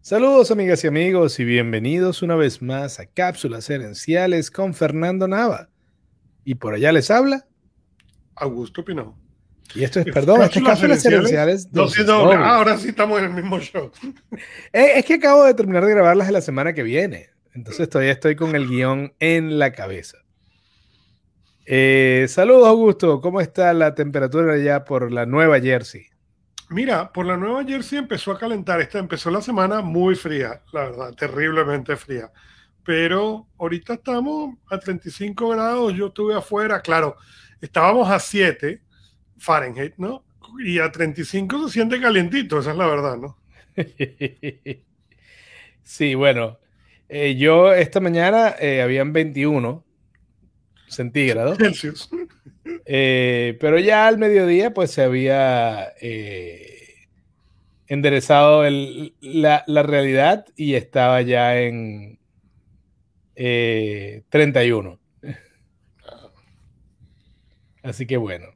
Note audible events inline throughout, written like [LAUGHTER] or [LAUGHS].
Saludos amigas y amigos y bienvenidos una vez más a Cápsulas Herenciales con Fernando Nava. Y por allá les habla Augusto Pino. Y esto es, perdón, estas Cápsulas Herenciales. ahora sí estamos en el mismo show. Eh, es que acabo de terminar de grabarlas de la semana que viene. Entonces todavía estoy con el guion en la cabeza. Eh, saludos Augusto, ¿cómo está la temperatura allá por la Nueva Jersey? Mira, por la Nueva Jersey empezó a calentar. Esta empezó la semana muy fría, la verdad, terriblemente fría. Pero ahorita estamos a 35 grados. Yo estuve afuera, claro, estábamos a 7 Fahrenheit, ¿no? Y a 35 se siente calientito, esa es la verdad, ¿no? [LAUGHS] sí, bueno, eh, yo esta mañana eh, habían 21 centígrados. [LAUGHS] Celsius. Eh, pero ya al mediodía, pues se había eh, enderezado la, realidad y estaba ya en 31. Eh, Así que bueno.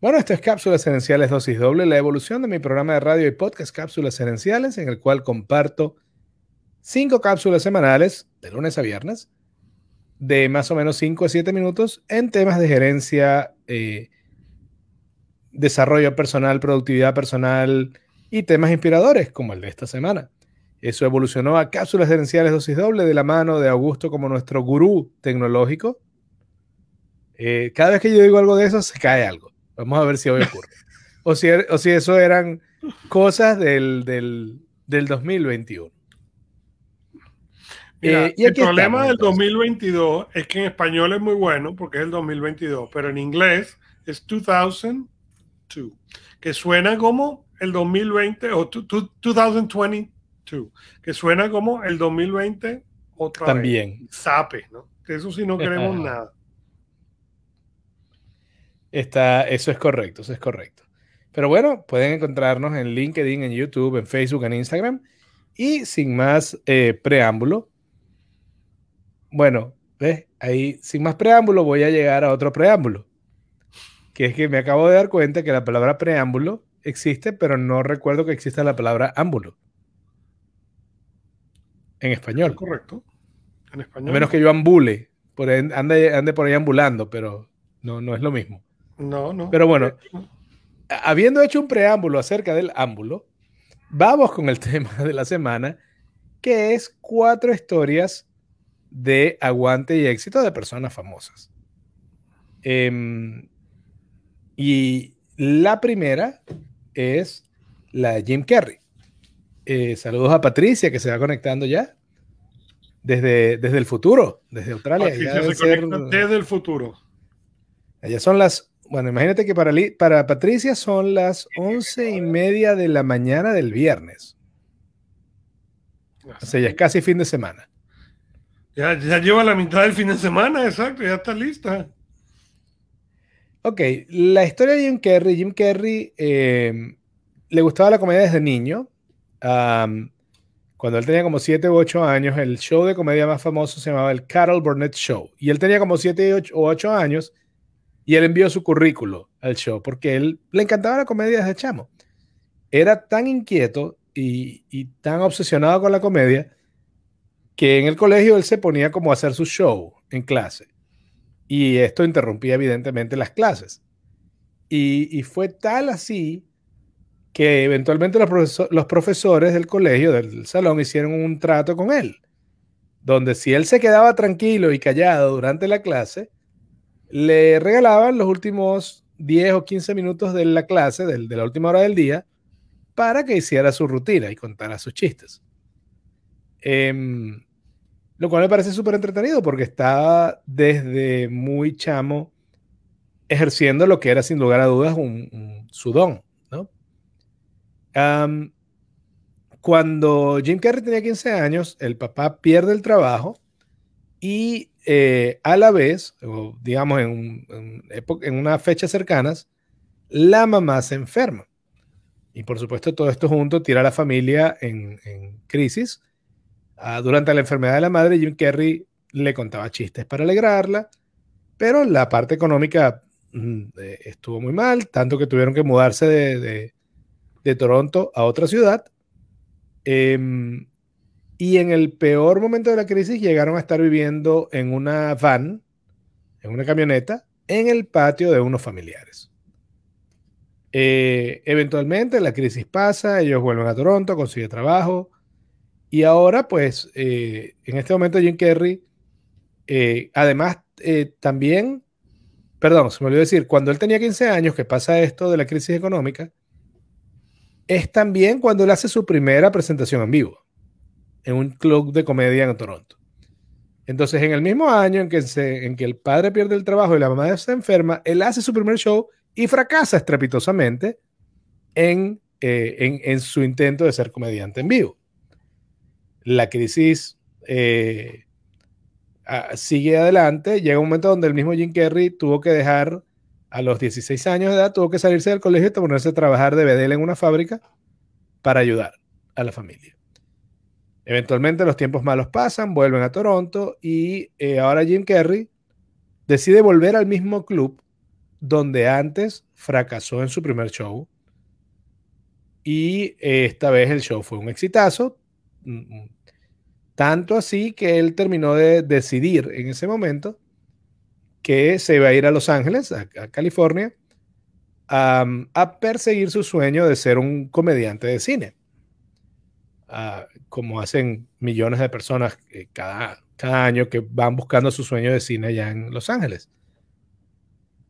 Bueno, esto es Cápsulas Esenciales Dosis Doble, la evolución de mi programa de radio y podcast Cápsulas Esenciales, en el cual comparto cinco cápsulas semanales de lunes a viernes de más o menos 5 a 7 minutos en temas de gerencia, eh, desarrollo personal, productividad personal y temas inspiradores como el de esta semana. Eso evolucionó a cápsulas gerenciales dosis doble de la mano de Augusto como nuestro gurú tecnológico. Eh, cada vez que yo digo algo de eso, se cae algo. Vamos a ver si hoy ocurre. [LAUGHS] O si, er, o si eso eran cosas del, del, del 2021. Eh, y el problema del 2022 es que en español es muy bueno porque es el 2022, pero en inglés es 2002, que suena como el 2020 o 2022, que suena como el 2020 otra También. vez. Sape, ¿no? Que eso sí no queremos nada. Está, eso es correcto, eso es correcto. Pero bueno, pueden encontrarnos en LinkedIn, en YouTube, en Facebook, en Instagram. Y sin más eh, preámbulo, bueno, ¿ves? Ahí, sin más preámbulo, voy a llegar a otro preámbulo. Que es que me acabo de dar cuenta que la palabra preámbulo existe, pero no recuerdo que exista la palabra ámbulo. En español. Correcto. En español. A menos que yo ambule, por ande, ande, por ahí ambulando, pero no, no es lo mismo. No, no. Pero bueno, habiendo hecho un preámbulo acerca del ámbulo, vamos con el [LAUGHS] tema de la semana, que es cuatro historias de aguante y éxito de personas famosas. Em, y la primera es la de Jim Carrey. Eh, saludos a Patricia que se va conectando ya desde, desde el futuro, desde Australia. desde el futuro. Allá son las, bueno, imagínate que para, para Patricia son las once y media de la mañana del viernes. O sea, ya es casi fin de semana. Ya, lleva la mitad del fin de semana, exacto, ya está lista. Ok, la historia de Jim Carrey. Jim Carrey eh, le gustaba la comedia desde niño. cuando él tenía como 7 u 8 años, el show de comedia más famoso se llamaba el Carol Burnett Show. Y él tenía como 7 u 8 años y él envió su currículo al show porque él le encantaba la comedia desde chamo. Era tan inquieto y, y tan obsesionado con la comedia que en el colegio él se ponía como a hacer su show en clase. Y esto interrumpía evidentemente las clases. Y, fue tal así que eventualmente los, profesores del colegio, del salón, hicieron un trato con él, donde si él se quedaba tranquilo y callado durante la clase, le regalaban los últimos 10 o 15 minutos de la clase, de, de la última hora del día, para que hiciera su rutina y contara sus chistes. Eh, lo cual me parece súper entretenido porque estaba desde muy chamo ejerciendo lo que era sin lugar a dudas un, sudón, ¿no? cuando Jim Carrey tenía 15 años, el papá pierde el trabajo y eh, a la vez, digamos en, en, unas fechas cercanas, la mamá se enferma. Y por supuesto todo esto junto tira a la familia en, en crisis durante la enfermedad de la madre, Jim Carrey le contaba chistes para alegrarla, pero la parte económica mm, eh, estuvo muy mal, tanto que tuvieron que mudarse de, Toronto a otra ciudad. Em, Y en el peor momento de la crisis llegaron a estar viviendo en una van, en una camioneta, en el patio de unos familiares. Eh, eventualmente la crisis pasa, ellos vuelven a Toronto, consiguen trabajo. Y ahora, pues, eh, en este momento Jim Carrey, eh, además, también, perdón, se me olvidó decir, cuando él tenía 15 años, que pasa esto de la crisis económica, es también cuando él hace su primera presentación en vivo en un club de comedia en Toronto. Entonces, en el mismo año en que, en que el padre pierde el trabajo y la mamá está enferma, él hace su primer show y fracasa estrepitosamente en, eh, en, su intento de ser comediante en vivo. La crisis eh, sigue adelante, llega un momento donde el mismo Jim Carrey tuvo que dejar a los 16 años de edad, tuvo que salirse del colegio y ponerse a trabajar de bedel en una fábrica para ayudar a la familia. Eventualmente los tiempos malos pasan, vuelven a Toronto y eh, ahora Jim Carrey decide volver al mismo club donde antes fracasó en su primer show. Y eh, esta vez el show fue un exitazo. Mm. Tanto así que él terminó de decidir en ese momento que se iba a ir a Los Ángeles, a, California, a perseguir su sueño de ser un comediante de cine como hacen millones de personas eh, cada, cada año que van buscando su sueño de cine allá en Los Ángeles.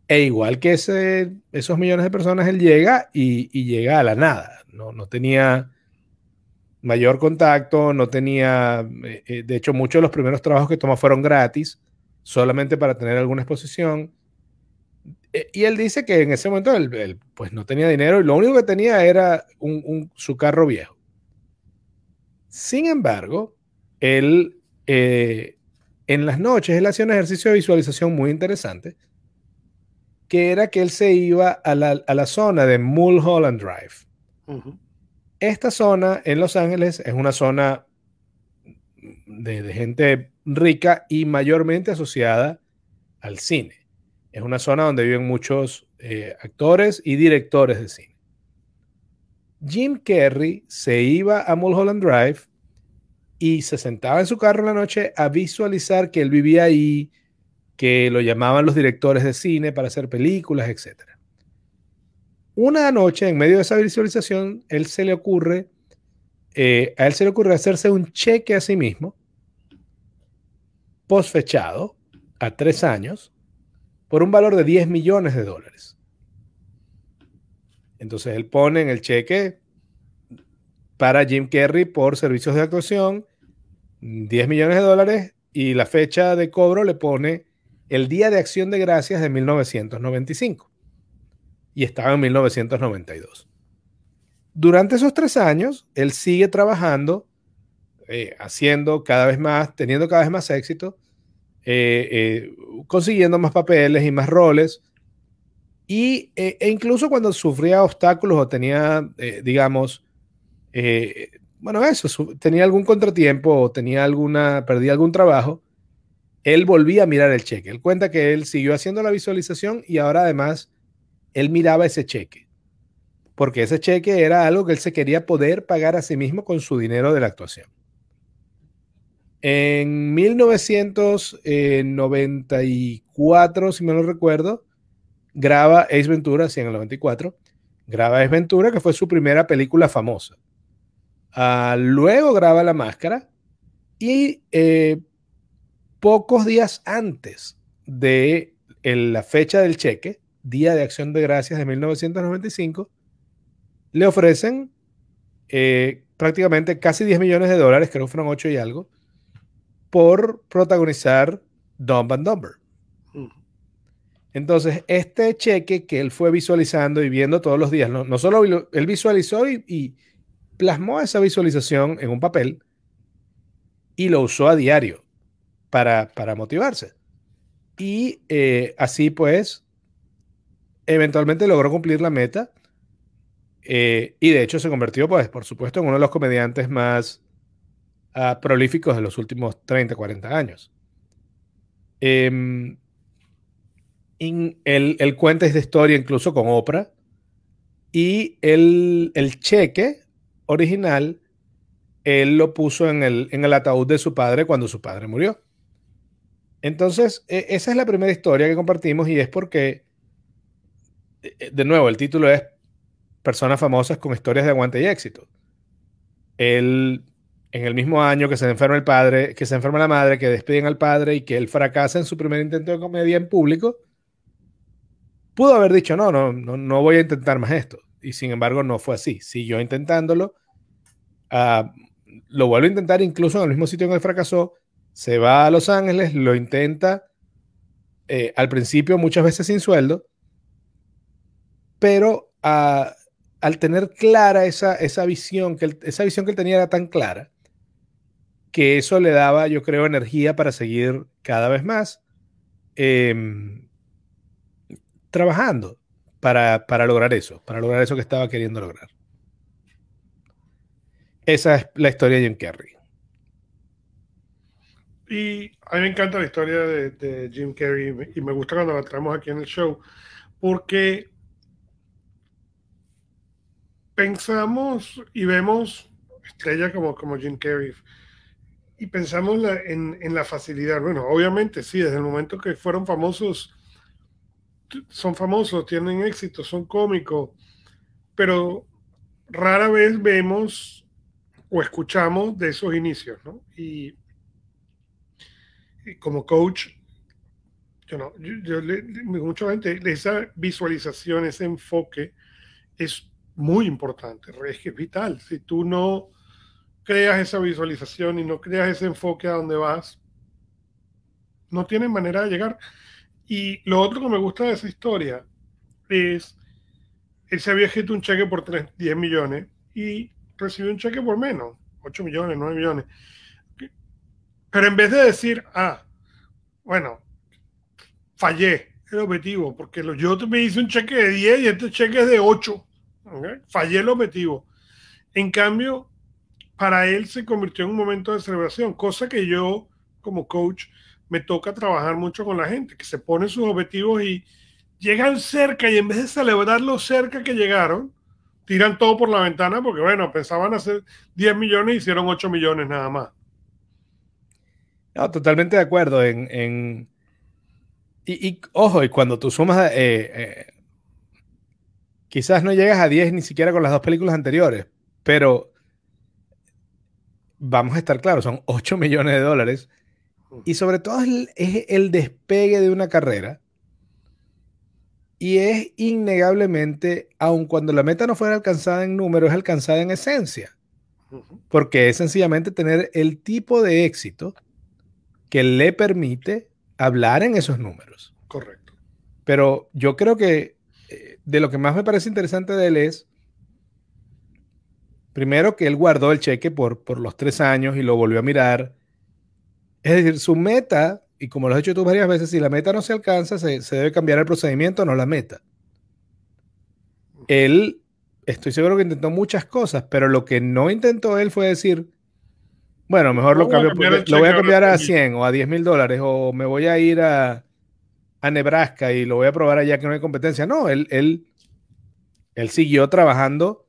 E igual que esos millones de personas, él llega y, llega a la nada. No, tenía mayor contacto, no tenía, eh, eh, de hecho muchos de los primeros trabajos que tomó fueron gratis, solamente para tener alguna exposición. y él dice que en ese momento él, pues no tenía dinero y lo único que tenía era su carro viejo. Sin embargo, él eh, en las noches él hacía un ejercicio de visualización muy interesante, que era que él se iba a la, zona de Mulholland Drive. Esta zona en Los Ángeles es una zona de, gente rica y mayormente asociada al cine. Es una zona donde viven muchos eh, actores y directores de cine. Jim Carrey se iba a Mulholland Drive y se sentaba en su carro en la noche a visualizar que él vivía ahí, que lo llamaban los directores de cine para hacer películas, etc. Una noche, en medio de esa visualización, él se le ocurre, eh, a él se le ocurre hacerse un cheque a sí mismo, posfechado, a tres años, por un valor de 10 millones de dólares. Entonces él pone en el cheque para Jim Carrey por servicios de actuación 10 millones de dólares y la fecha de cobro le pone el Día de Acción de Gracias de 1995 y estaba en 1992. Durante esos tres años, él sigue trabajando, eh, haciendo cada vez más, teniendo cada vez más éxito, eh, eh, consiguiendo más papeles y más roles, y, e, e incluso cuando sufría obstáculos o tenía, eh, digamos, eh, bueno, eso, tenía algún contratiempo o tenía alguna, perdía algún trabajo, él volvía a mirar el cheque. Él cuenta que él siguió haciendo la visualización y ahora además él miraba ese cheque, porque ese cheque era algo que él se quería poder pagar a sí mismo con su dinero de la actuación. En 1994, si me lo recuerdo, graba Ace Ventura, sí, en el 94, graba Ace Ventura, que fue su primera película famosa. Ah, luego graba La Máscara y eh, pocos días antes de la fecha del cheque, Día de Acción de Gracias de 1995, le ofrecen eh, prácticamente casi 10 millones de dólares, creo que fueron 8 y algo, por protagonizar Dumb and Dumber. Entonces, este cheque que él fue visualizando y viendo todos los días, no, solo él visualizó y, plasmó esa visualización en un papel y lo usó a diario para, motivarse. Y eh, así pues, eventualmente logró cumplir la meta. Eh, y de hecho se convirtió, pues, por supuesto, en uno de los comediantes más ah, prolíficos de los últimos 30, 40 años. Em, él, cuenta esta historia incluso con Oprah. Y el, cheque original él lo puso en el, en el ataúd de su padre cuando su padre murió. Entonces, e, esa es la primera historia que compartimos y es porque, de nuevo, el título es Personas famosas con historias de aguante y éxito. Él, en el mismo año que se enferma el padre, que se enferma la madre, que despiden al padre y que él fracasa en su primer intento de comedia en público, pudo haber dicho, no, no, no, no voy a intentar más esto. Y sin embargo, no fue así. Siguió intentándolo. Uh, lo vuelve a intentar incluso en el mismo sitio en el fracasó, se va a Los Ángeles, lo intenta eh, al principio muchas veces sin sueldo, pero al tener clara esa, esa visión, que esa visión que él tenía era tan clara, que eso le daba, yo creo, energía para seguir cada vez más em, trabajando para, para lograr eso, para lograr eso que estaba queriendo lograr. Esa es la historia de Jim Carrey. Y a mí me encanta la historia de, Jim Carrey y me gusta cuando la traemos aquí en el show porque pensamos y vemos estrellas como, como Jim Carrey y pensamos en, en, la facilidad. Bueno, obviamente sí, desde el momento que fueron famosos, son famosos, tienen éxito, son cómicos, pero rara vez vemos o escuchamos de esos inicios, ¿no? Y, como coach, yo no, yo, le, mucha gente, esa visualización, ese enfoque es muy importante, es que es vital. Si tú no creas esa visualización y no creas ese enfoque a donde vas, no tienes manera de llegar. Y lo otro que me gusta de esa historia es, él se había escrito un cheque por 3, 10 millones y recibió un cheque por menos, 8 millones, 9 millones. Pero en vez de decir, ah, bueno, fallé el objetivo, porque yo me hice un cheque de 10 y este cheque es de 8. Fallé el objetivo. En cambio, para él se convirtió en un momento de celebración, cosa que yo como coach me toca trabajar mucho con la gente, que se pone sus objetivos y llegan cerca y en vez de celebrarlo cerca que llegaron, tiran todo por la ventana porque, bueno, pensaban hacer 10 millones y hicieron 8 millones nada más. No, totalmente de acuerdo. En, Y, ojo, y cuando tú sumas, eh, eh, quizás no llegas a 10 ni siquiera con las dos películas anteriores, pero vamos a estar claros, son 8 [LAUGHS] millones de dólares. Y sobre todo es el despegue de una carrera y es innegablemente, aun cuando la meta no fuera alcanzada en número, es alcanzada en esencia. Porque es sencillamente tener el tipo de éxito que le permite hablar en esos números. Correcto. Pero yo creo que de lo que más me parece interesante de él es, primero que él guardó el cheque por, por los tres años y lo volvió a mirar. Es decir, su meta y como lo has hecho tú varias veces, si la meta no se alcanza, se, debe cambiar el procedimiento, no la meta. Él, estoy seguro que intentó muchas cosas, pero lo que no intentó él fue decir, bueno, mejor lo cambio, lo voy a cambiar a 100 o a 10 mil dólares, o me voy a ir a, a, Nebraska y lo voy a probar allá que no hay competencia. No, él, él, él siguió trabajando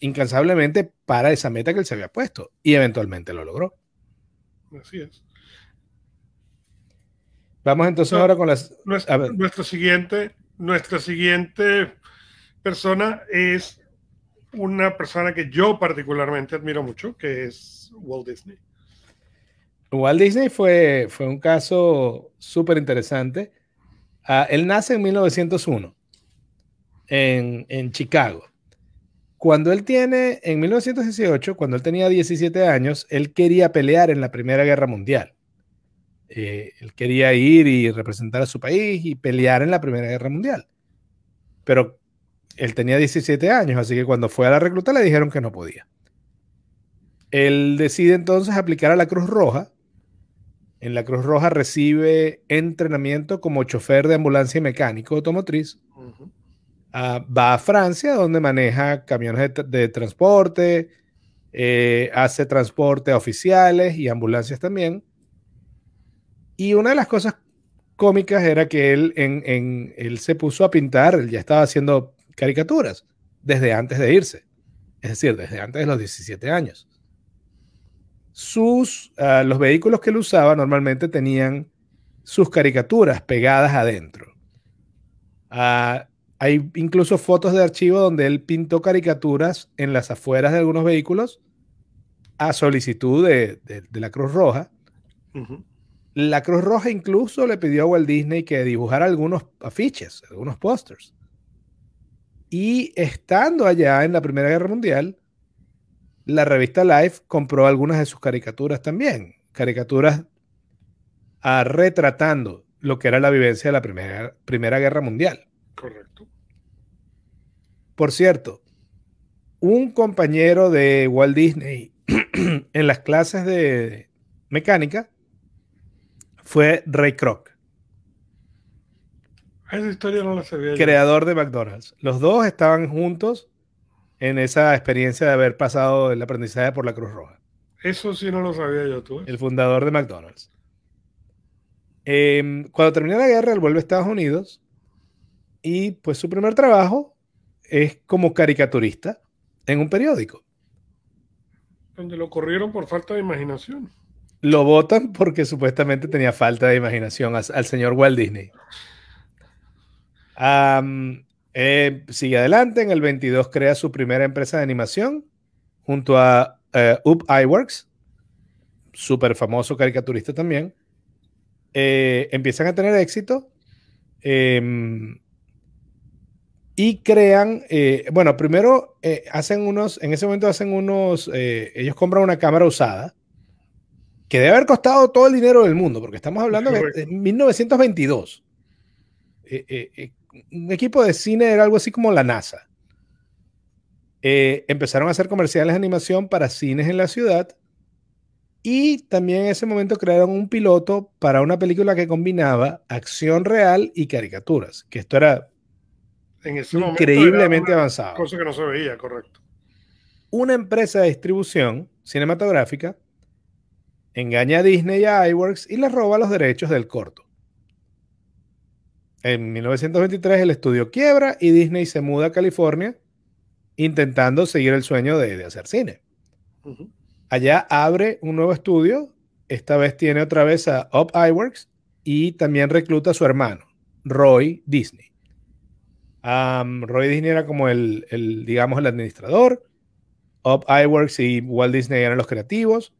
incansablemente para esa meta que él se había puesto y eventualmente lo logró. Así es. Vamos entonces ahora con las. Nuestro, siguiente, nuestra siguiente persona es una persona que yo particularmente admiro mucho, que es Walt Disney. Walt Disney fue, fue un caso súper interesante. Ah, él nace en 1901 en, en Chicago. Cuando él tiene, en 1918, cuando él tenía 17 años, él quería pelear en la Primera Guerra Mundial. Eh, él quería ir y representar a su país y pelear en la Primera Guerra Mundial. Pero él tenía 17 años, así que cuando fue a la recluta le dijeron que no podía. Él decide entonces aplicar a la Cruz Roja. En la Cruz Roja recibe entrenamiento como chofer de ambulancia y mecánico automotriz. Ah, va a Francia, donde maneja camiones de, transporte, eh, hace transporte a oficiales y ambulancias también y una de las cosas cómicas era que él, en, él se puso a pintar, él ya estaba haciendo caricaturas desde antes de irse, es decir, desde antes de los 17 años. Sus, ah, los vehículos que él usaba normalmente tenían sus caricaturas pegadas adentro. Ah, hay incluso fotos de archivo donde él pintó caricaturas en las afueras de algunos vehículos a solicitud de, la Cruz Roja. La Cruz Roja incluso le pidió a Walt Disney que dibujara algunos afiches, algunos pósters. Y estando allá en la Primera Guerra Mundial, la revista Life compró algunas de sus caricaturas también. Caricaturas a, retratando lo que era la vivencia de la Primera, primera Guerra Mundial. Correcto. Por cierto, un compañero de Walt Disney [CLEARS THROAT] en las clases de mecánica fue Ray Kroc. Esa historia no la sabía. Creador de McDonald's. Los dos estaban juntos en esa experiencia de haber pasado el aprendizaje por la Cruz Roja. Eso sí no lo sabía yo, tú. El fundador de McDonald's. Em, cuando termina la guerra, él vuelve a Estados Unidos y pues su primer trabajo es como caricaturista en un periódico. Donde lo corrieron por falta de imaginación. Lo votan porque supuestamente tenía falta de imaginación al, señor Walt Disney. Eh, sigue adelante, en el 22 crea su primera empresa de animación junto a uh, Up Iworks, súper famoso caricaturista también. Eh, empiezan a tener éxito em, y crean, bueno, primero hacen unos, en ese momento hacen unos, ellos compran una cámara usada que debe haber costado todo el dinero del mundo, porque estamos hablando de 1922 un equipo de cine era algo así como la NASA. Eh, empezaron a hacer comerciales de animación para cines en la ciudad y también en ese momento crearon un piloto para una película que combinaba acción real y caricaturas, que esto era increíblemente avanzado. Cosa que no se veía, correcto. Una empresa de distribución cinematográfica engaña a Disney y a iWorks y les roba los derechos del corto. En 1923 el estudio quiebra y Disney se muda a California intentando seguir el sueño de, hacer cine. Allá abre un nuevo estudio, esta vez tiene otra vez a Up Iworks y también recluta a su hermano, Roy Disney. Roy Disney era como el, el, digamos, el administrador. Up Iworks y Walt Disney eran los creativos.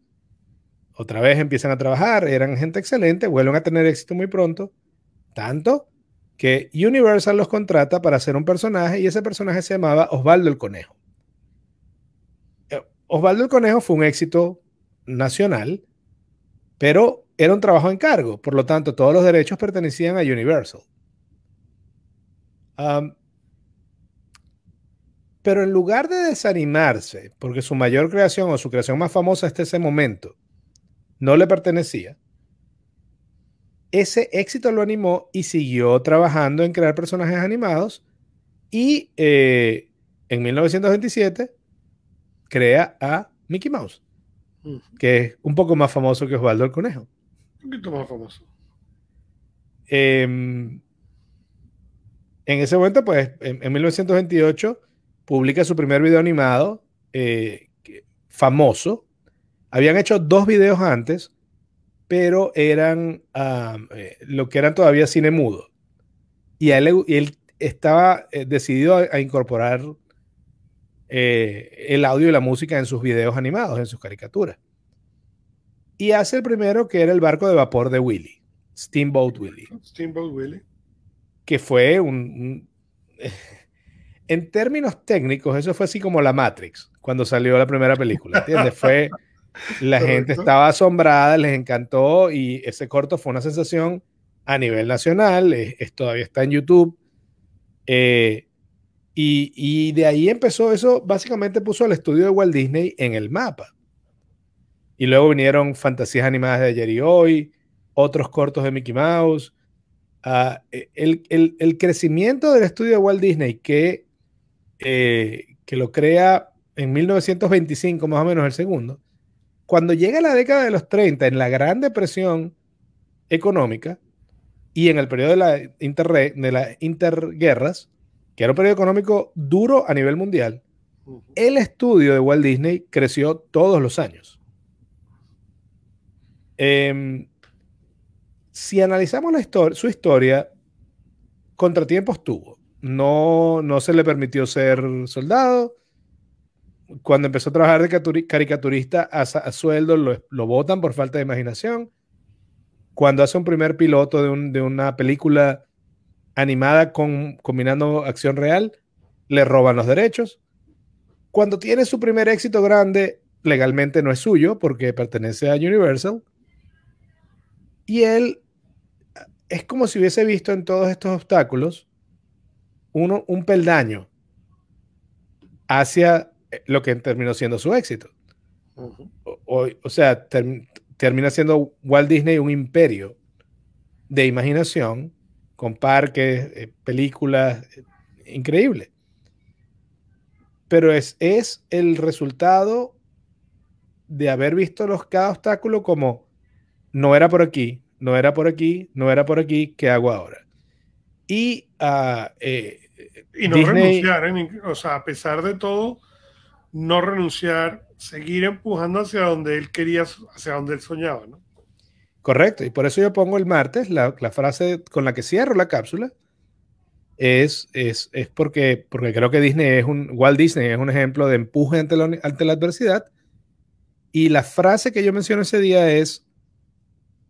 Otra vez empiezan a trabajar, eran gente excelente, vuelven a tener éxito muy pronto. Tanto que Universal los contrata para hacer un personaje y ese personaje se llamaba Osvaldo el Conejo. Eh, Osvaldo el Conejo fue un éxito nacional, pero era un trabajo en cargo, por lo tanto todos los derechos pertenecían a Universal. pero en lugar de desanimarse, porque su mayor creación o su creación más famosa hasta ese momento no le pertenecía, ese éxito lo animó y siguió trabajando en crear personajes animados y eh, en 1927 crea a Mickey Mouse, que es un poco más famoso que Osvaldo el Conejo. Un poquito más famoso. Em, en ese momento, pues, en, 1928 publica su primer video animado eh, famoso. Habían hecho dos videos antes, pero eran eh, lo que eran todavía cine mudo. Y él, él estaba eh, decidido a, incorporar eh, el audio y la música en sus videos animados, en sus caricaturas. Y hace el primero que era el barco de vapor de Willy, Steamboat Willy. Steamboat Willy. Que fue un [LAUGHS] en términos técnicos, eso fue así como la Matrix, cuando salió la primera película, ¿entiendes? Fue la gente estaba asombrada, les encantó y ese corto fue una sensación a nivel nacional, es, todavía está en YouTube. Eh, y, de ahí empezó eso, básicamente puso el estudio de Walt Disney en el mapa. Y luego vinieron fantasías animadas de ayer y hoy, otros cortos de Mickey Mouse. Ah, e, el, crecimiento del estudio de Walt Disney que, eh, que lo crea en 1925, más o menos el segundo, cuando llega la década de los 30, en la Gran Depresión económica y en el periodo de la, de las interguerras, que era un periodo económico duro a nivel mundial, el estudio de Walt Disney creció todos los años. Em, si analizamos la su historia, contratiempos tuvo. No, no se le permitió ser soldado. Cuando empezó a trabajar de caricaturista a, sueldo, lo, lo votan por falta de imaginación. Cuando hace un primer piloto de, una película animada combinando acción real, le roban los derechos. Cuando tiene su primer éxito grande, legalmente no es suyo porque pertenece a Universal. Y él es como si hubiese visto en todos estos obstáculos uno, un peldaño hacia lo que terminó siendo su éxito. o, sea, termina siendo Walt Disney un imperio de imaginación con parques, eh, películas, eh, increíble. Pero es, es el resultado de haber visto los, cada obstáculo como no era por aquí, no era por aquí, no era por aquí, ¿qué hago ahora? Y, uh, y no renunciar, o sea, a pesar de todo, no renunciar, seguir empujando hacia donde él quería, hacia donde él soñaba, ¿no? Correcto, y por eso yo pongo el martes, la, frase con la que cierro la cápsula, es, es, es, porque, porque creo que Disney es un, Walt Disney es un ejemplo de empuje ante la, ante la adversidad. Y la frase que yo menciono ese día es,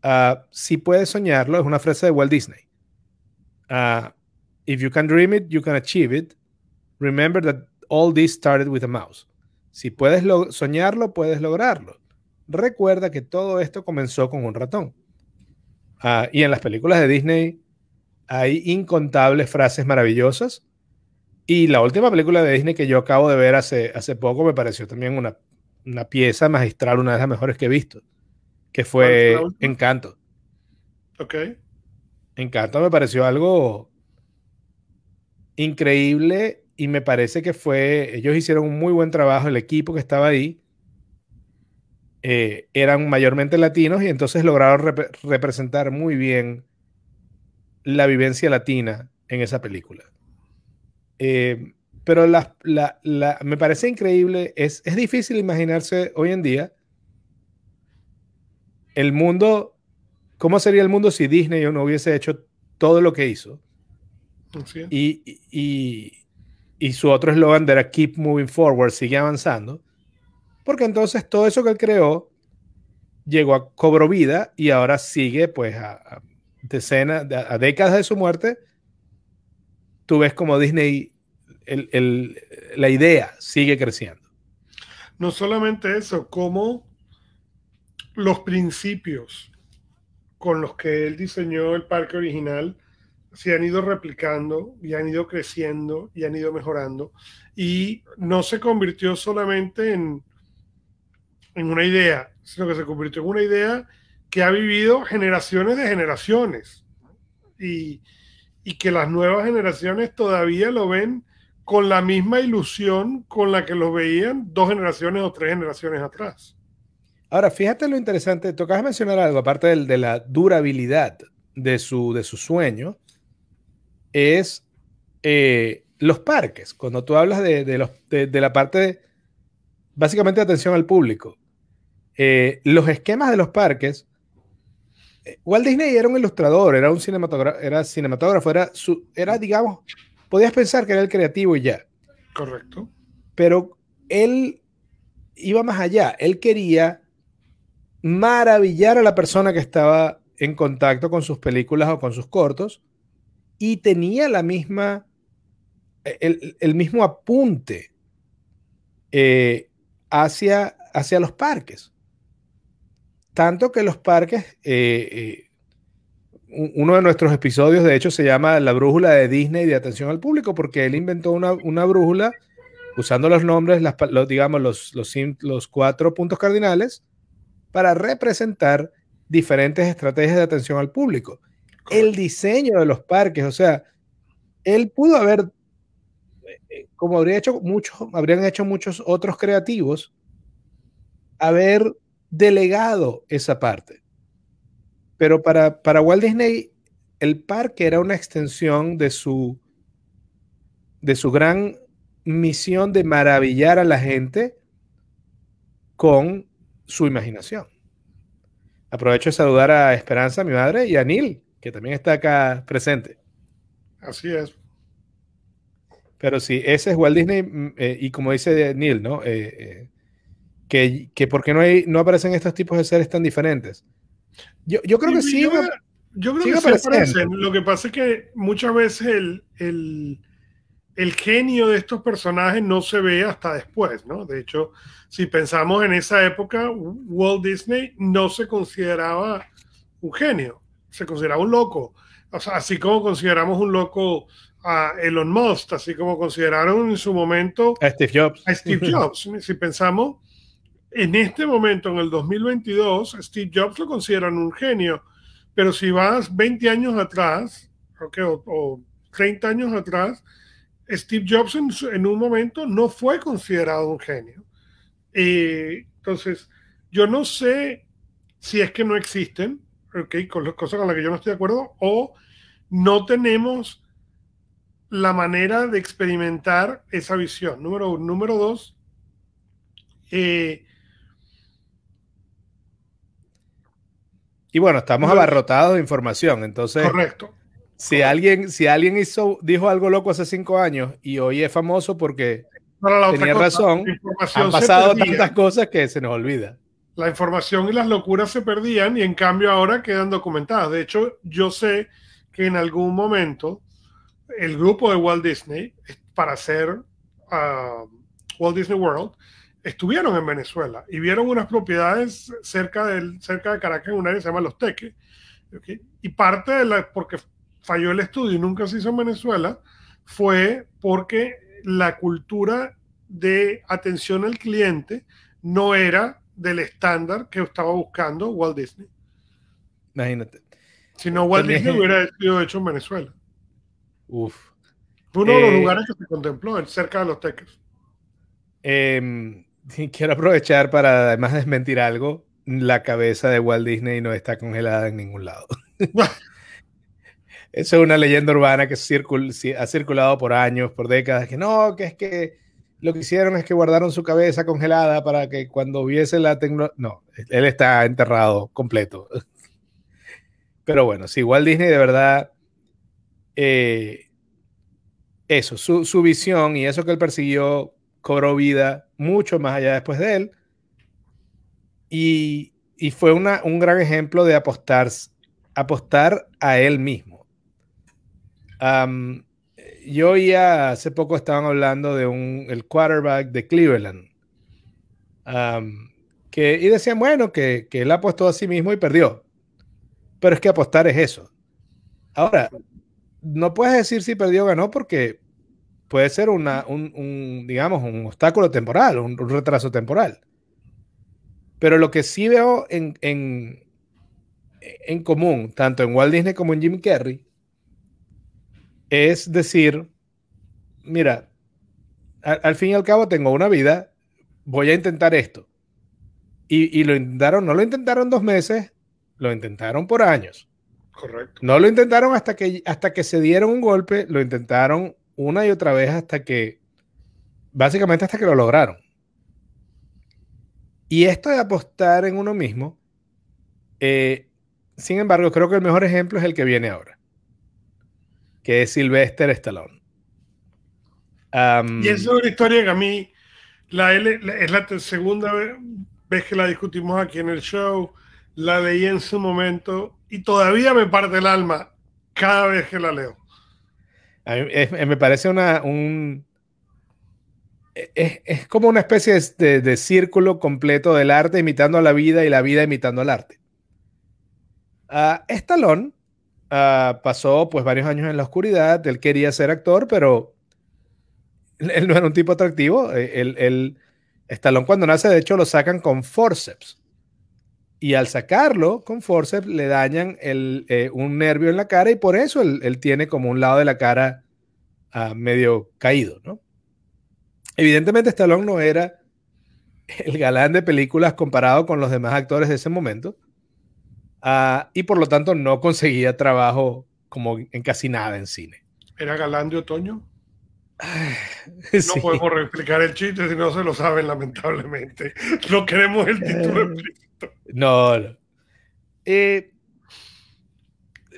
uh, si puedes soñarlo, es una frase de Walt Disney. Uh, if you can dream it, you can achieve it. Remember that all this started with a mouse. Si puedes soñarlo, puedes lograrlo recuerda que todo esto comenzó con un ratón. Ah, y en las películas de Disney hay incontables frases maravillosas. Y la última película de Disney que yo acabo de ver hace, hace poco me pareció también una, una pieza magistral, una de las mejores que he visto, que fue Encanto. Ok. Encanto me pareció algo increíble y me parece que fue, ellos hicieron un muy buen trabajo, el equipo que estaba ahí eh, eran mayormente latinos y entonces lograron representar muy bien la vivencia latina en esa película. Eh, pero me parece increíble, es, es difícil imaginarse hoy en día el mundo, ¿cómo sería el mundo si Disney no hubiese hecho todo lo que hizo? Y, y, y, su otro eslogan era Keep Moving Forward, sigue avanzando porque entonces todo eso que él creó llegó a cobro vida y ahora sigue pues a, decenas, a, décadas de su muerte. Tú ves como Disney, la idea sigue creciendo. No solamente eso, como los principios con los que él diseñó el parque original se han ido replicando y han ido creciendo y han ido mejorando. Y no se convirtió solamente en, en una idea, sino que se convirtió en una idea que ha vivido generaciones de generaciones y, que las nuevas generaciones todavía lo ven con la misma ilusión con la que lo veían dos generaciones o tres generaciones atrás. Ahora, fíjate lo interesante, tocas mencionar algo, aparte de, de la durabilidad de su, de su sueño, es eh, los parques. Cuando tú hablas de, los, de la parte, básicamente, de atención al público, eh, los esquemas de los parques, eh, Walt Disney era un ilustrador, era un cinematógrafo, era cinematógrafo, era, su, era, digamos, podías pensar que era el creativo y ya. Correcto. Pero él iba más allá, él quería maravillar a la persona que estaba en contacto con sus películas o con sus cortos y tenía la misma, el, mismo apunte eh, hacia, hacia los parques. Tanto que los parques, eh, eh, uno de nuestros episodios de hecho se llama La brújula de Disney de atención al público, porque él inventó una, brújula usando los nombres, los, digamos, los, los, cuatro puntos cardinales para representar diferentes estrategias de atención al público. El diseño de los parques, o sea, él pudo haber, eh, como habría hecho muchos, habrían hecho muchos otros creativos, haber delegado esa parte. Pero para, para Walt Disney, el parque era una extensión de su, de su gran misión de maravillar a la gente con su imaginación. Aprovecho de saludar a Esperanza, mi madre, y a Neil, que también está acá presente. Así es. Pero sí, ese es Walt Disney, mm, eh, y como dice Neil, ¿no? Eh, eh, que, que ¿por qué no, hay, no aparecen estos tipos de seres tan diferentes? Yo, yo creo que sí. Yo, yo creo que sí aparecen. Lo que pasa es que muchas veces el, el, el, genio de estos personajes no se ve hasta después, ¿no? De hecho, si pensamos en esa época, Walt Disney no se consideraba un genio, se consideraba un loco. O sea, así como consideramos un loco a Elon Musk, así como consideraron en su momento a Steve Jobs. A Steve [LAUGHS] Jobs. si pensamos en este momento, en el 2022, Steve Jobs lo consideran un genio, pero si vas 20 años atrás, o, 30 años atrás, Steve Jobs en, un momento no fue considerado un genio. entonces, yo no sé si es que no existen, okay, con las cosas con las que yo no estoy de acuerdo, o no tenemos la manera de experimentar esa visión. Número uno. Número dos, eh, Y bueno, estamos abarrotados de información, entonces. Correcto. Si alguien, si alguien hizo, dijo algo loco hace cinco años y hoy es famoso porque tenía razón, han pasado tantas cosas que se nos olvida. La información y las locuras se perdían y en cambio ahora quedan documentadas. De hecho, yo sé que en algún momento el grupo de Walt Disney, para hacer uh, Walt Disney World, estuvieron en Venezuela y vieron unas propiedades cerca, del, cerca de Caracas en un área que se llama Los Teques. Y parte de la, porque falló el estudio y nunca se hizo en Venezuela, fue porque la cultura de atención al cliente no era del estándar que estaba buscando Walt Disney. Imagínate. Si no, Walt Disney hubiera sido hecho en Venezuela. Uf. Fue uno de los eh, lugares que se contempló, cerca de los teques. Eh, [LAUGHS] quiero aprovechar para además desmentir algo. La cabeza de Walt Disney no está congelada en ningún lado. [LAUGHS] Eso es una leyenda urbana que ha circulado por años, por décadas, que no, que es que lo que hicieron es que guardaron su cabeza congelada para que cuando hubiese la tecnología... No, él está enterrado completo. [LAUGHS] Pero bueno, sí, Walt Disney de verdad... Eh, eso, su, su visión y eso que él persiguió cobró vida mucho más allá después de él. Y, fue un gran ejemplo de apostar, apostar a él mismo. Yo oía, hace poco estaban hablando de un, el quarterback de Cleveland. que, y decían, bueno, que, que él apostó a sí mismo y perdió. Pero es que apostar es eso. Ahora, no puedes decir si perdió o ganó porque puede ser una, un, digamos, un obstáculo temporal, un, retraso temporal. Pero lo que sí veo en, en, en, común, tanto en Walt Disney como en Jim Carrey, es decir, mira, al, fin y al cabo tengo una vida, voy a intentar esto. Y, y, lo intentaron, no lo intentaron dos meses, lo intentaron por años. Correcto. No lo intentaron hasta que, hasta que se dieron un golpe, lo intentaron una y otra vez hasta que, básicamente hasta que lo lograron. Y esto de apostar en uno mismo, eh, sin embargo, creo que el mejor ejemplo es el que viene ahora, que es Sylvester Stallone. y esa es una historia que a mí la, es la segunda vez que la discutimos aquí en el show, la leí en su momento y todavía me parte el alma cada vez que la leo me parece una, un... Es, como una especie de, círculo completo del arte imitando a la vida y la vida imitando al arte. Uh, Stallone ah, pasó pues varios años en la oscuridad, él quería ser actor, pero él no era un tipo atractivo. El, el, Stallone cuando nace, de hecho, lo sacan con forceps. Y al sacarlo con forceps le dañan el, eh, un nervio en la cara y por eso él, tiene como un lado de la cara uh, medio caído, ¿no? Evidentemente Stallone no era el galán de películas comparado con los demás actores de ese momento uh, y por lo tanto no conseguía trabajo como en casi nada en cine. ¿Era galán de otoño? [LAUGHS] No podemos replicar el chiste si no se lo saben, lamentablemente. [LAUGHS] No queremos el título no, Eh,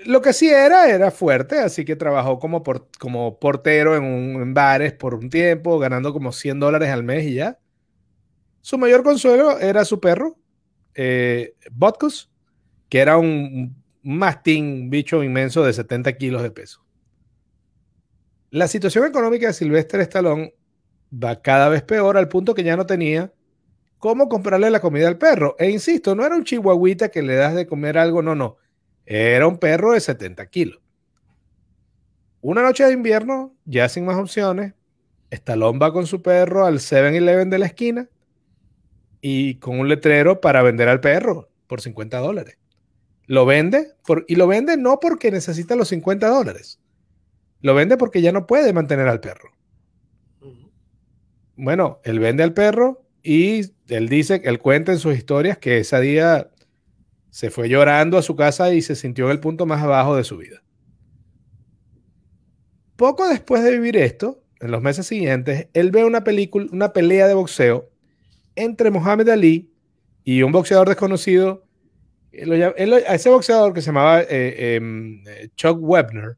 lo que sí era, era fuerte, así que trabajó como, como portero en, bares por un tiempo, ganando como 100 dólares al mes y ya. Su mayor consuelo era su perro, eh, que era un, un mastín, bicho inmenso de 70 kilos de peso. La situación económica de Sylvester Stallone va cada vez peor al punto que ya no tenía cómo comprarle la comida al perro. E insisto, no era un chihuahuita que le das de comer algo, no, no. Era un perro de 70 kilos. Una noche de invierno, ya sin más opciones, Stallone va con su perro al 7-Eleven de la esquina y con un letrero para vender al perro por 50 dólares. Lo vende por, y lo vende no porque necesita los 50 dólares. Lo vende porque ya no puede mantener al perro. Bueno, él vende al perro y él dice, él cuenta en sus historias que ese día se fue llorando a su casa y se sintió en el punto más bajo de su vida. Poco después de vivir esto, en los meses siguientes, él ve una película, una pelea de boxeo entre Muhammad Ali y un boxeador desconocido. A ese boxeador que se llamaba eh, em, Chuck Webner,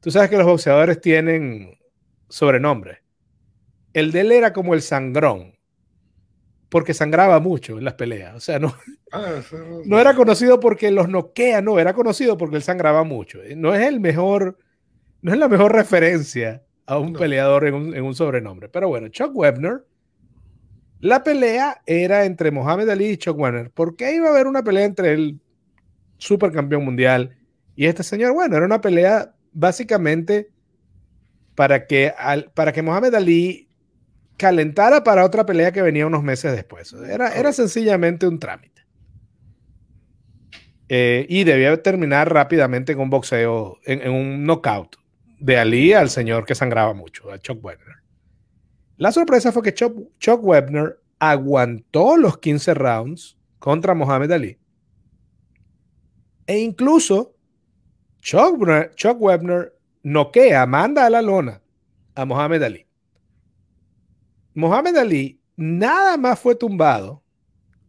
tú sabes que los boxeadores tienen sobrenombres. El de él era como el sangrón, porque sangraba mucho en las peleas. O sea, no, ah, no era conocido porque los noquea, no, era conocido porque él sangraba mucho. No es el mejor, no es la mejor referencia a un peleador en un, sobrenombre. Pero bueno, Chuck Webner, la pelea era entre Mohamed Ali y Chuck Webner. ¿Por qué iba a haber una pelea entre el supercampeón mundial y este señor? Bueno, era una pelea básicamente para que, al, para que Mohamed Ali calentara para otra pelea que venía unos meses después. Era, era sencillamente un trámite. Eh, y debía terminar rápidamente en un boxeo, en, un knockout de Ali al señor que sangraba mucho, a Chuck Webner. La sorpresa fue que Chuck, Webner aguantó los 15 rounds contra Mohamed Ali. E incluso Chuck, Chuck Webner noquea, manda a la lona a Mohamed Ali. Mohamed Ali nada más fue tumbado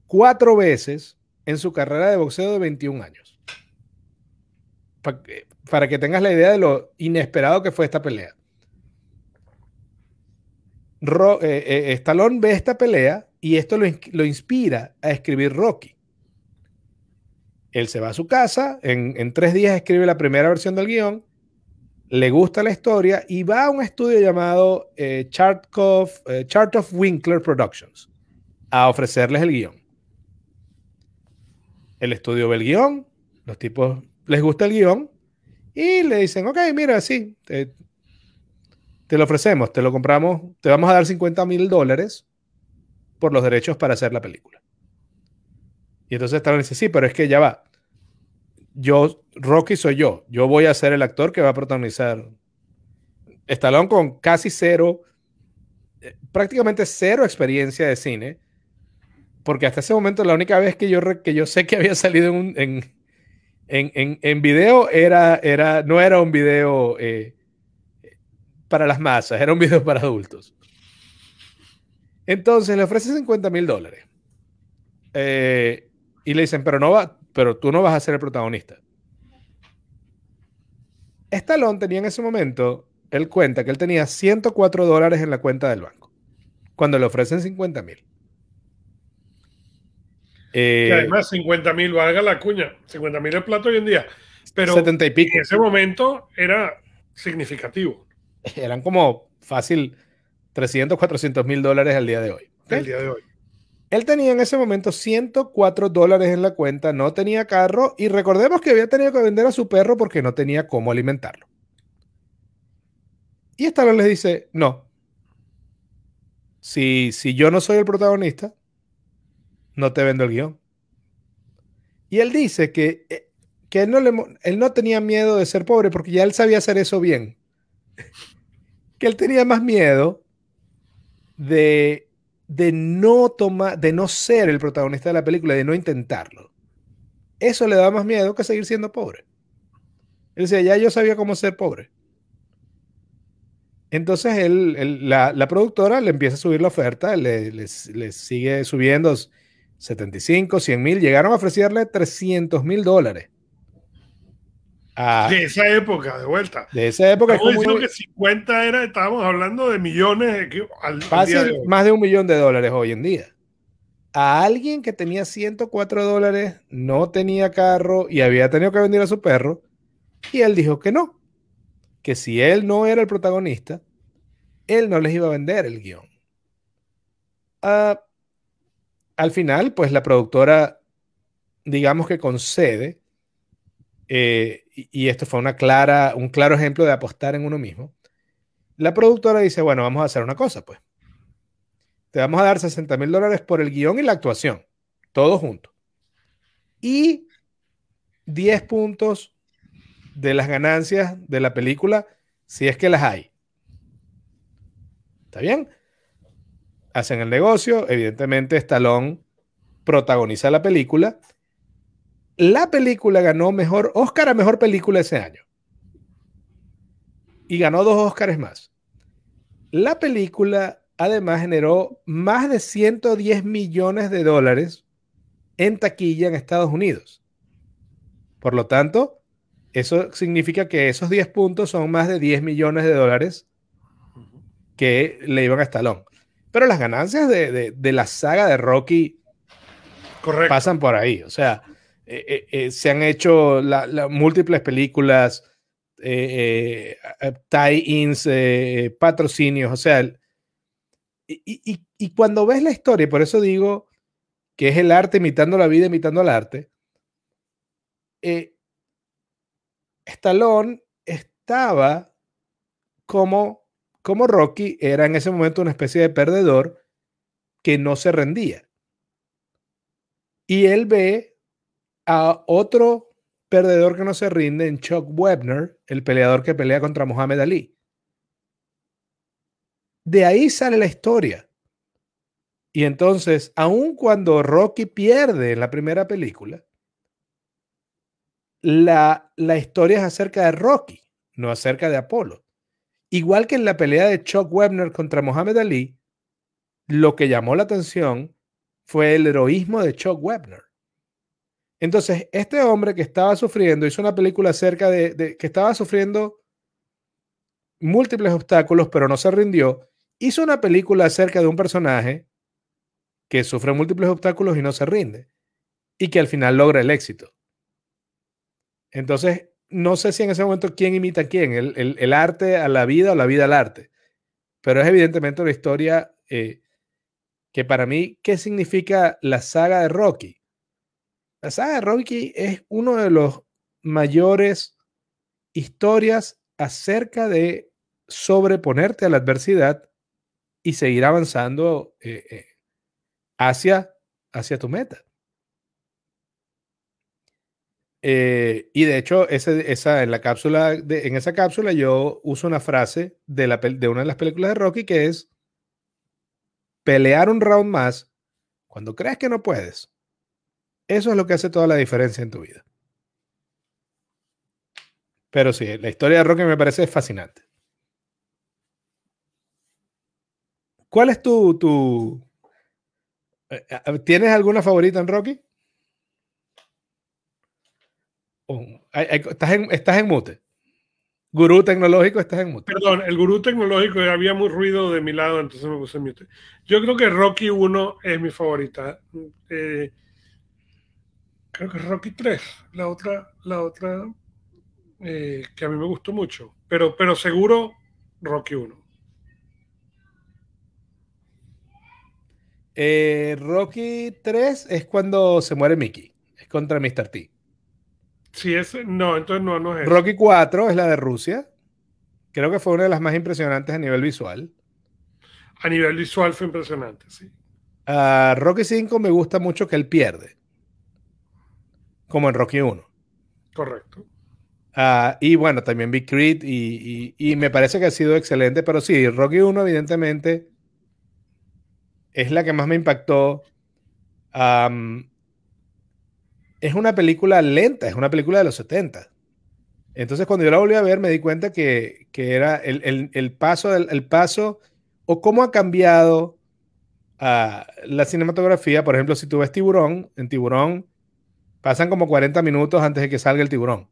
cuatro veces en su carrera de boxeo de 21 años. Para que, tengas la idea de lo inesperado que fue esta pelea. Eh, eh, Stallone ve esta pelea y esto lo, inspira a escribir Rocky. Él se va a su casa, en, en tres días escribe la primera versión del guion le gusta la historia y va a un estudio llamado Chart, of, eh, Chart of Winkler Productions a ofrecerles el guion. El estudio ve el guion, los tipos les gusta el guion y le dicen, ok, mira, sí, te, lo ofrecemos, te lo compramos, te vamos a dar 50 mil dólares por los derechos para hacer la película. Y entonces Stallone dice, sí, pero es que ya va yo, Rocky soy yo, yo voy a ser el actor que va a protagonizar. Stallone con casi cero, eh, prácticamente cero experiencia de cine, porque hasta ese momento la única vez que yo, que yo sé que había salido en, en, en, en video era, era, no era un video eh, para las masas, era un video para adultos. Entonces le ofrece 50 mil dólares. Eh, y le dicen, pero no va, pero tú no vas a ser el protagonista. Stallone tenía en ese momento, él cuenta que él tenía 104 dólares en la cuenta del banco, cuando le ofrecen 50 mil. Eh, además 50 mil, valga la cuña, 50 mil es plato hoy en día, pero 70 y pico. en ese momento era significativo. [LAUGHS] Eran como fácil 300, 400 mil dólares al día de hoy. El día de hoy. Él tenía en ese momento 104 dólares en la cuenta, no tenía carro y recordemos que había tenido que vender a su perro porque no tenía cómo alimentarlo. Y Stallone les dice, no, si, si yo no soy el protagonista, no te vendo el guion. Y él dice que, eh, que él, no le, él no tenía miedo de ser pobre porque ya él sabía hacer eso bien. Que él tenía más miedo de de no tomar, de no ser el protagonista de la película, de no intentarlo. Eso le da más miedo que seguir siendo pobre. Él decía, ya yo sabía cómo ser pobre. Entonces él, la, productora le empieza a subir la oferta, le, sigue subiendo 75, 100 mil, llegaron a ofrecerle 300 mil dólares. De esa época, de vuelta. De esa época. Estamos diciendo que 50 era, estábamos hablando de millones. Al, más de un millón de dólares hoy en día. A alguien que tenía 104 dólares, no tenía carro y había tenido que vender a su perro, y él dijo que no, que si él no era el protagonista, él no les iba a vender el guion. Ah, al final, pues la productora, digamos que concede, eh, y, esto fue una clara, un claro ejemplo de apostar en uno mismo. La productora dice, bueno, vamos a hacer una cosa, pues. Te vamos a dar 60 mil dólares por el guion y la actuación, todo junto. Y 10 puntos de las ganancias de la película, si es que las hay. ¿Está bien? hacen el negocio, evidentemente Stallone protagoniza la película. La película ganó mejor Oscar a mejor película ese año. Y ganó dos Oscars más. La película además generó más de 110 millones de dólares en taquilla en Estados Unidos. Por lo tanto, eso significa que esos 10 puntos son más de 10 millones de dólares que le iban a Stallone. Pero las ganancias de, la saga de Rocky pasan por ahí. O sea, eh, eh, eh, se han hecho múltiples películas, tie-ins, patrocinios. O sea, y, y, cuando ves la historia, por eso digo que es el arte imitando la vida, imitando al arte. Stallone estaba como como Rocky era en ese momento una especie de perdedor que no se rendía. Y él ve a otro perdedor que no se rinde en Chuck Webner, el peleador que pelea contra Muhammad Ali. De ahí sale la historia. Y entonces, aun cuando Rocky pierde en la primera película, la, la historia es acerca de Rocky, no acerca de Apolo. Igual que en la pelea de Chuck Webner contra Muhammad Ali, lo que llamó la atención fue el heroísmo de Chuck Webner. Entonces, este hombre que estaba sufriendo, hizo una película acerca de, que estaba sufriendo múltiples obstáculos, pero no se rindió, hizo una película acerca de un personaje que sufre múltiples obstáculos y no se rinde, y que al final logra el éxito. Entonces, no sé si en ese momento quién imita a quién, el, arte a la vida o la vida al arte, pero es evidentemente una historia eh, que para mí, ¿qué significa la saga de Rocky? La de Rocky es uno de los mayores historias acerca de sobreponerte a la adversidad y seguir avanzando eh, eh, hacia, hacia tu meta. Eh, y de hecho, esa, en, la cápsula en esa cápsula yo uso una frase de, la, de una de las películas de Rocky que es pelear un round más cuando crees que no puedes. Eso es lo que hace toda la diferencia en tu vida. Pero sí, la historia de Rocky me parece fascinante. ¿Cuál es tu, tu... Eh, eh, ¿Tienes alguna favorita en Rocky? estás, en, estás en mute. Gurú tecnológico, estás en mute. Perdón, el gurú tecnológico, había muy ruido de mi lado, entonces me puse mute. Yo creo que Rocky 1 es mi favorita. Eh, creo que Rocky 3, la otra, la otra eh, que a mí me gustó mucho. Pero, pero seguro Rocky 1. Eh, Rocky 3 es cuando se muere Mickey. Es contra Mr. T. Sí, ese, no, entonces no, no es. Rocky 4 es la de Rusia. Creo que fue una de las más impresionantes a nivel visual. A nivel visual fue impresionante, sí. Uh, Rocky 5 me gusta mucho que él pierde. Como en Rocky 1. Correcto. Uh, y bueno, también Big Creed y, y, me parece que ha sido excelente, pero sí, Rocky 1 evidentemente es la que más me impactó. Um, es una película lenta, es una película de los 70. Entonces cuando yo la volví a ver me di cuenta que, era el, paso, el, paso o cómo ha cambiado la cinematografía, por ejemplo, si tú ves tiburón, en tiburón pasan como 40 minutos antes de que salga el tiburón.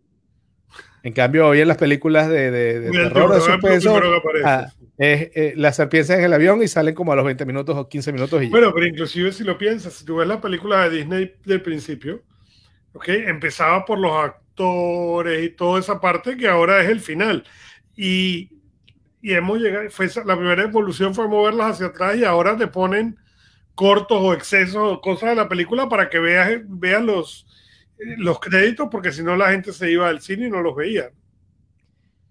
En cambio, hoy en las películas de, de, terror de suspenso, ah, eh, las serpientes en el avión y salen como a los 20 minutos o 15 minutos. Y bueno, pero inclusive si lo piensas, si tú ves la película de Disney del principio, okay, empezaba por los actores y toda esa parte que ahora es el final. Y, y hemos llegado, fue la primera evolución fue moverlas hacia atrás y ahora te ponen cortos o excesos o cosas de la película para que veas, veas los, los créditos, porque si no la gente se iba al cine y no los veía.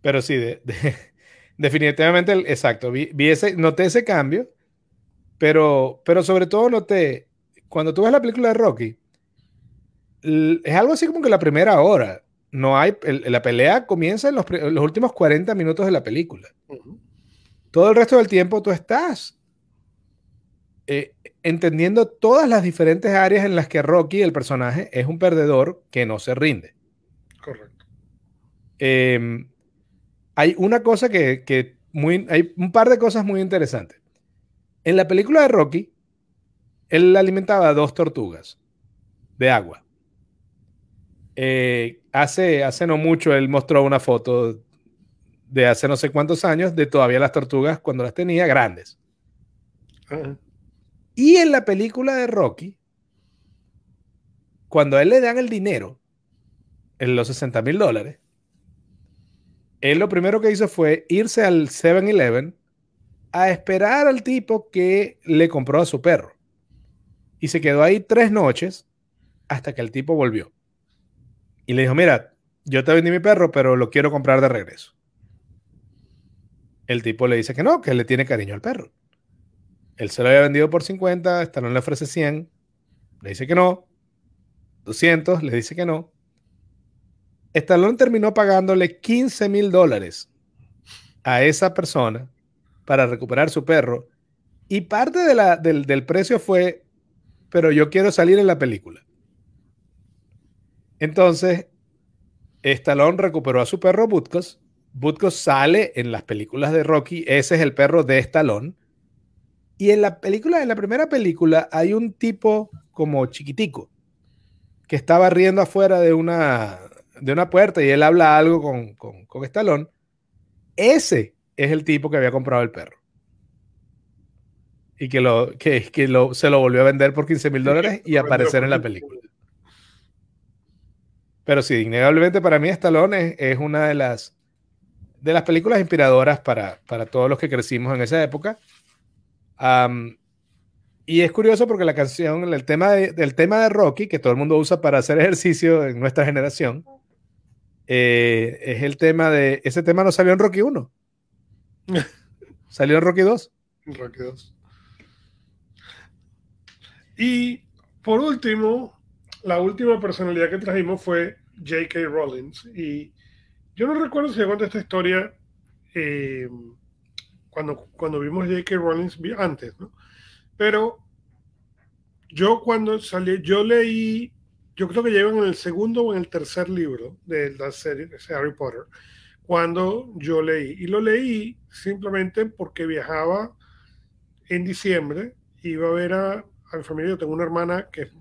Pero sí, [LAUGHS] definitivamente, exacto, vi, ese, noté ese cambio, pero, pero sobre todo noté, cuando tú ves la película de Rocky, es algo así como que la primera hora, no hay, la pelea comienza en los, últimos 40 minutos de la película. Todo el resto del tiempo tú estás eh, entendiendo todas las diferentes áreas en las que Rocky, el personaje, es un perdedor que no se rinde. Correcto. Em, hay una cosa que, muy, hay un par de cosas muy interesantes. En la película de Rocky, él alimentaba a dos tortugas de agua. Eh, hace, hace no mucho él mostró una foto de hace no sé cuántos años de todavía las tortugas cuando las tenía grandes. Y en la película de Rocky, cuando a él le dan el dinero, en los 60 mil dólares, él lo primero que hizo fue irse al 7-Eleven a esperar al tipo que le compró a su perro. Y se quedó ahí tres noches hasta que el tipo volvió. Y le dijo, mira, yo te vendí mi perro, pero lo quiero comprar de regreso. El tipo le dice que no, que le tiene cariño al perro. Él se lo había vendido por 50, Stallone le ofrece 100, le dice que no, 200, le dice que no. Stallone terminó pagándole 15 mil dólares a esa persona para recuperar su perro y parte del, del, precio fue, pero yo quiero salir en la película. Entonces, Stallone recuperó a su perro Butkus. Butkus sale en las películas de Rocky, ese es el perro de Stallone y en la película, en la primera película, hay un tipo como chiquitico que estaba riendo afuera de una, de una puerta y él habla algo con, con, con Estalón. Ese es el tipo que había comprado el perro. Y que, lo, que, que lo, se lo volvió a vender por 15 mil dólares y aparecer en la película. Pero sí, innegablemente para mí Stallone es, es, una de las, de las películas inspiradoras para, para todos los que crecimos en esa época y es curioso porque la canción, el tema de, del tema de Rocky, que todo el mundo usa para hacer [LAUGHS] ejercicio en nuestra generación, eh, es el tema de. Ese tema no salió en Rocky 1. [LAUGHS] salió en Rocky 2. Rocky 2. Y por último, la última personalidad que trajimos fue J.K. Rollins. Y yo no recuerdo si cuenta esta historia. Eh, cuando, cuando vimos J.K. Rowling antes, ¿no? Pero yo cuando salí, yo leí, yo creo que llevan en el segundo o en el tercer libro de la serie de Harry Potter, cuando yo leí. Y lo leí simplemente porque viajaba en diciembre, iba a ver a, a mi familia, yo tengo una hermana que es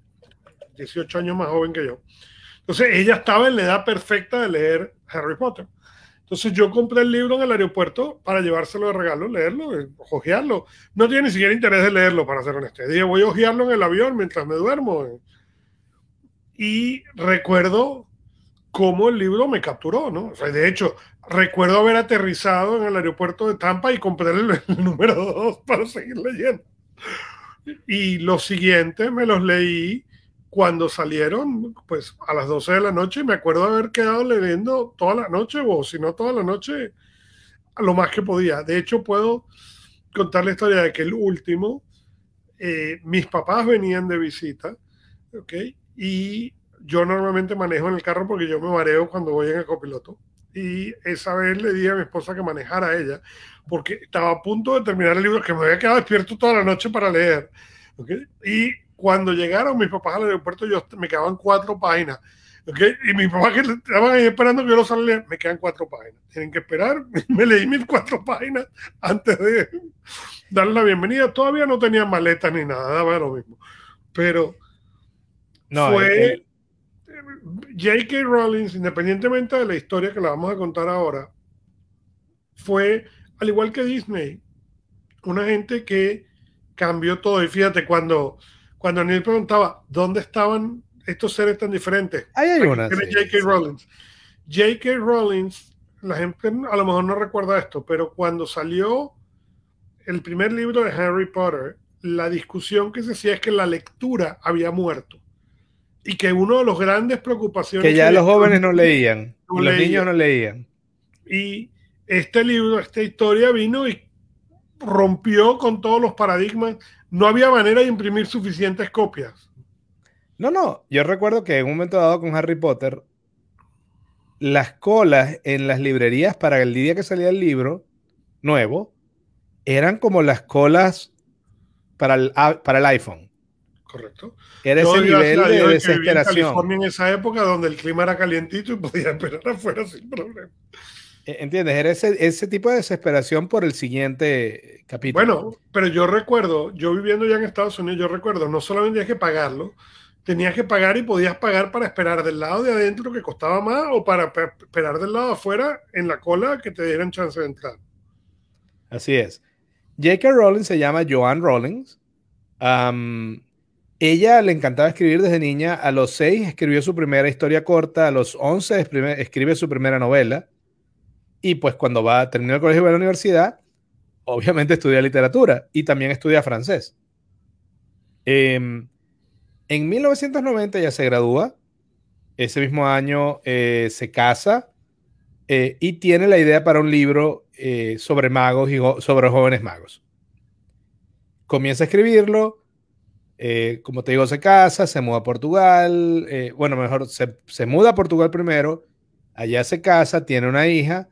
18 años más joven que yo. Entonces ella estaba en la edad perfecta de leer Harry Potter. Entonces yo compré el libro en el aeropuerto para llevárselo de regalo, leerlo, eh, ojearlo. No tiene ni siquiera interés de leerlo, para ser honesto. Dije, voy a ojearlo en el avión mientras me duermo. Y recuerdo cómo el libro me capturó, ¿no? O sea, de hecho, recuerdo haber aterrizado en el aeropuerto de Tampa y compré el, el número 2 para seguir leyendo. Y los siguientes me los leí cuando salieron, pues a las 12 de la noche, me acuerdo haber quedado leyendo toda la noche, o si no toda la noche, lo más que podía. De hecho, puedo contar la historia de que el último, eh, mis papás venían de visita, ¿ok? Y yo normalmente manejo en el carro porque yo me mareo cuando voy en el copiloto. Y esa vez le dije a mi esposa que manejara ella, porque estaba a punto de terminar el libro, que me había quedado despierto toda la noche para leer. ¿okay? Y cuando llegaron mis papás al aeropuerto, yo me quedaban cuatro páginas. Y mi papá que estaban ahí esperando que yo lo saliera, me quedan cuatro páginas. Tienen que esperar. [LAUGHS] Me leí mis cuatro páginas antes de darle la bienvenida. Todavía no tenía maleta ni nada, daba lo mismo. Pero no, fue J.K. Rowling, independientemente de la historia que la vamos a contar ahora, fue, al igual que Disney, una gente que cambió todo. Y fíjate, cuando, cuando Neil preguntaba, ¿dónde estaban estos seres tan diferentes? Hay una. J.K. Rowling. J.K. Rowling, la gente a lo mejor no recuerda esto, pero cuando salió el primer libro de Harry Potter, la discusión que se hacía es que la lectura había muerto. Y que uno de los grandes preocupaciones... Que ya los jóvenes no leían, los niños no leían. Y este libro, esta historia vino y rompió con todos los paradigmas. No había manera de imprimir suficientes copias. No, no, yo recuerdo que en un momento dado con Harry Potter, las colas en las librerías para el día que salía el libro nuevo eran como las colas para el, para el iPhone. Correcto. Era ese nivel de desesperación. En, en esa época donde el clima era calientito y podía esperar [LAUGHS] afuera sin problema. E, ¿Entiendes? Era ese, ese, tipo de desesperación por el siguiente capítulo. Bueno, pero yo recuerdo, yo viviendo ya en Estados Unidos, yo recuerdo, no solamente tenías que pagarlo, tenías que pagar y podías pagar para esperar del lado de adentro que costaba más o para esperar del lado de afuera en la cola que te dieran chance de entrar. Así es. J.K. Rowling se llama Joanne Rawlings. ella le encantaba escribir desde niña. A los 6 escribió su primera historia corta. A los 11 escribe su primera novela. Y pues cuando va a terminar el colegio de la universidad, obviamente estudia literatura y también estudia francés. Em, en 1990 ya se gradúa. Ese mismo año eh, se casa eh, y tiene la idea para un libro eh, sobre magos y sobre jóvenes magos. Comienza a escribirlo. como te digo, se casa, se muda a Portugal. bueno, mejor, se, se muda a Portugal primero. Allá se casa, tiene una hija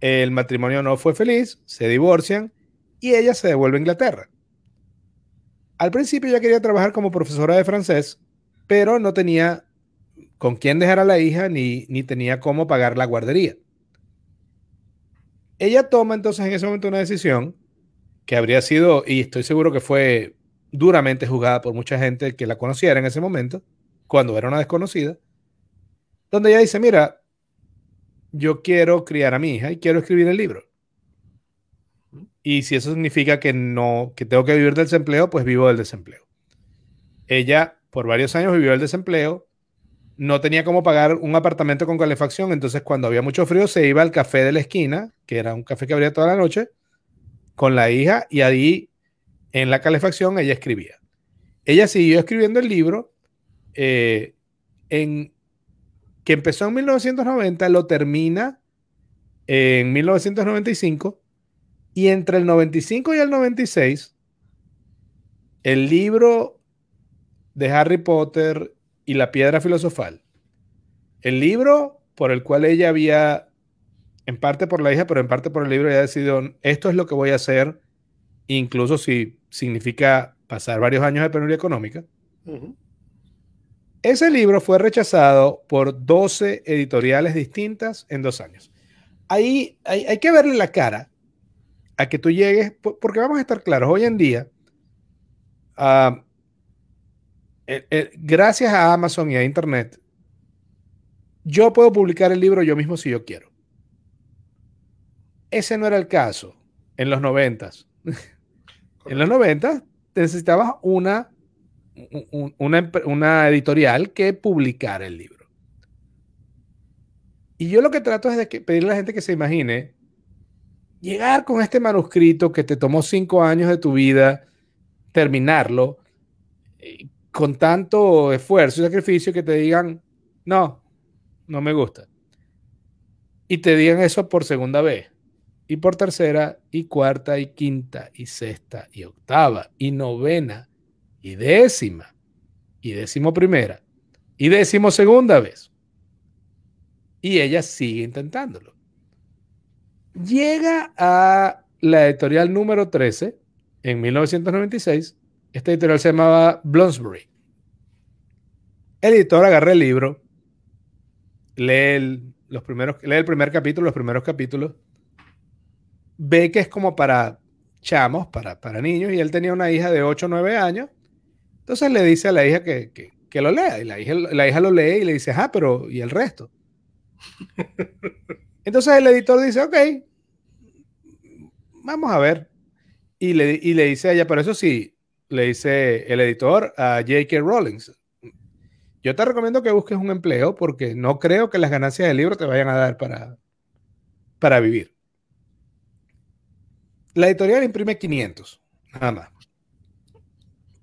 el matrimonio no fue feliz, se divorcian y ella se devuelve a Inglaterra. Al principio ella quería trabajar como profesora de francés, pero no tenía con quién dejar a la hija ni, ni tenía cómo pagar la guardería. Ella toma entonces en ese momento una decisión que habría sido, y estoy seguro que fue duramente juzgada por mucha gente que la conociera en ese momento, cuando era una desconocida, donde ella dice, mira, yo quiero criar a mi hija y quiero escribir el libro. Y si eso significa que no, que tengo que vivir del desempleo, pues vivo del desempleo. Ella por varios años vivió del desempleo, no tenía cómo pagar un apartamento con calefacción, entonces cuando había mucho frío se iba al café de la esquina, que era un café que abría toda la noche, con la hija y ahí en la calefacción ella escribía. Ella siguió escribiendo el libro eh, en que empezó en 1990, lo termina en 1995 y entre el 95 y el 96, el libro de Harry Potter y la piedra filosofal, el libro por el cual ella había, en parte por la hija, pero en parte por el libro, había decidido, esto es lo que voy a hacer, incluso si significa pasar varios años de penuria económica. Ese libro fue rechazado por 12 editoriales distintas en dos años. Ahí hay, que verle la cara a que tú llegues, porque vamos a estar claros, hoy en día, ah, gracias a Amazon y a Internet, yo puedo publicar el libro yo mismo si yo quiero. Ese no era el caso en los noventas. [LAUGHS] en los noventas necesitabas una una, editorial que publicara el libro. Y yo lo que trato es de pedirle a la gente que se imagine llegar con este manuscrito que te tomó cinco años de tu vida, terminarlo, eh, con tanto esfuerzo y sacrificio que te digan, no, no me gusta. Y te digan eso por segunda vez, y por tercera, y cuarta, y quinta, y sexta, y octava, y novena, y décima, y décimo primera, y décimo segunda vez. Y ella sigue intentándolo. Llega a la editorial número 13 en 1996. Esta editorial se llamaba Bloomsbury. El editor agarra el libro lee los primeros, lee el primer capítulo, los primeros capítulos, ve que es como para chamos, para, para niños, y él tenía una hija de 8 o 9 años. Entonces le dice a la hija que, que, lo lea, y la hija, la hija lo lee y le dice, ah, pero ¿y el resto? [LAUGHS] Entonces el editor dice, ok, vamos a ver. Y le, y le dice a ella, pero eso sí, le dice el editor a J.K. Rowling, yo te recomiendo que busques un empleo porque no creo que las ganancias del libro te vayan a dar para, para vivir. La editorial imprime 500, nada más.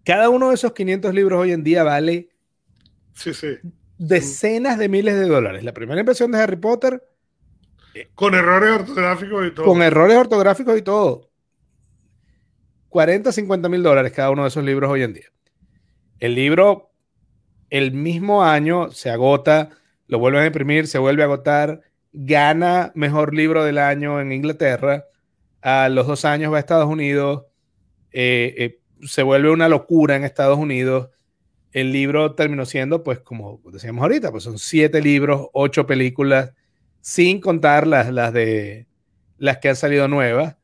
Cada uno de esos 500 libros hoy en día vale sí, sí. decenas de miles de dólares. La primera impresión de Harry Potter. Con errores ortográficos y todo. Con errores ortográficos y todo. 40, 50 mil dólares cada uno de esos libros hoy en día. El libro, el mismo año, se agota, lo vuelven a imprimir, se vuelve a agotar, gana mejor libro del año en Inglaterra, a los dos años va a Estados Unidos, eh, eh, se vuelve una locura en Estados Unidos. El libro terminó siendo, pues, como decíamos ahorita, pues son siete libros, ocho películas, sin contar las, las de las que han salido nuevas.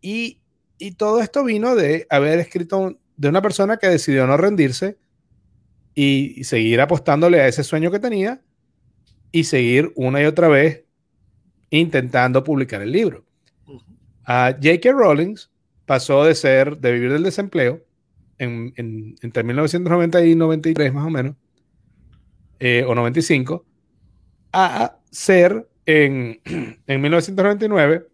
Y y todo esto vino de haber escrito de una persona que decidió no rendirse y, seguir apostándole a ese sueño que tenía y seguir una y otra vez intentando publicar el libro. A J.K. Rowling pasó de ser, de vivir del desempleo, en, entre 1990 y 93 más o menos, eh, o 95, a ser en, [CLEARS THROAT] en 1999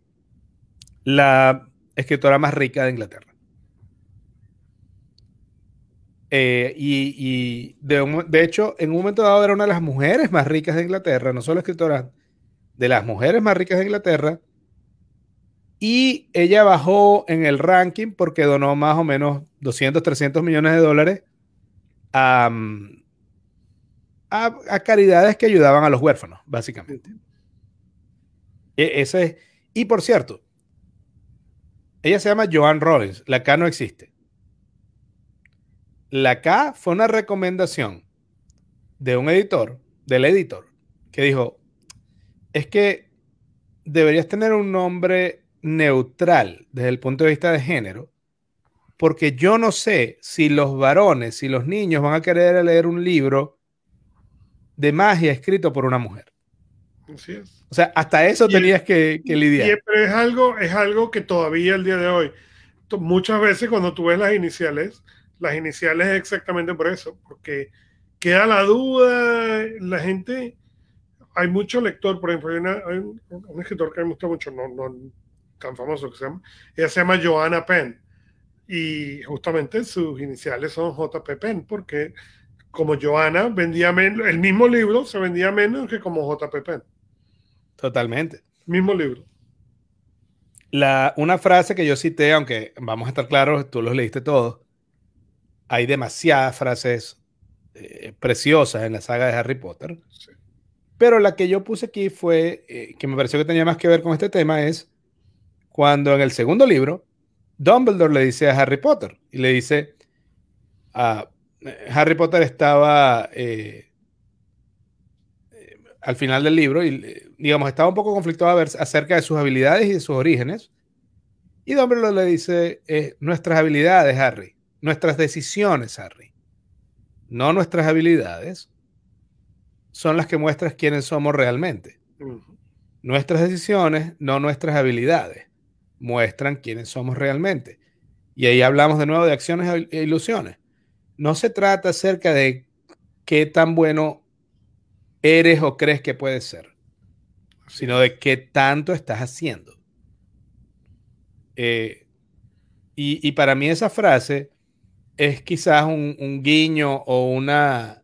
la escritora más rica de Inglaterra. Eh, y, de, hecho, en un momento dado era una de las mujeres más ricas de Inglaterra, no solo escritora, de las mujeres más ricas de Inglaterra. Y ella bajó en el ranking porque donó más o menos 200, 300 millones de dólares a, a, caridades que ayudaban a los huérfanos, básicamente. E, ese, y por cierto, ella se llama Joan Rollins. La K no existe. La K fue una recomendación de un editor, del editor, que dijo, es que deberías tener un nombre neutral desde el punto de vista de género, porque yo no sé si los varones, si los niños van a querer leer un libro de magia escrito por una mujer. Así es. O sea, hasta eso tenías que, lidiar. Siempre es algo, es algo que todavía el día de hoy, muchas veces cuando tú ves las iniciales, las iniciales es exactamente por eso, porque queda la duda, la gente, hay mucho lector, por ejemplo, hay, un, escritor que me gusta mucho, no, no tan famoso que se llama, ella se llama Joanna Penn, y justamente sus iniciales son JP Penn, porque como Joanna vendía menos, el mismo libro se vendía menos que como JP Penn. Totalmente. Mismo libro. La, una frase que yo cité, aunque vamos a estar claros, tú los leíste todos, hay demasiadas frases eh, preciosas en la saga de Harry Potter. Pero la que yo puse aquí fue, eh, que me pareció que tenía más que ver con este tema, es cuando en el segundo libro, Dumbledore le dice a Harry Potter, y le dice, a eh, Harry Potter estaba al final del libro y, digamos, estaba un poco conflictuado acerca de sus habilidades y de sus orígenes. Y Dumbledore le dice, eh, nuestras habilidades, Harry, nuestras decisiones, Harry, no nuestras habilidades, son las que muestran quiénes somos realmente. Nuestras decisiones, no nuestras habilidades, muestran quiénes somos realmente. Y ahí hablamos de nuevo de acciones e ilusiones. No se trata acerca de qué tan bueno eres o crees que puedes ser, sino de qué tanto estás haciendo. Eh, y, para mí esa frase es quizás un, guiño o una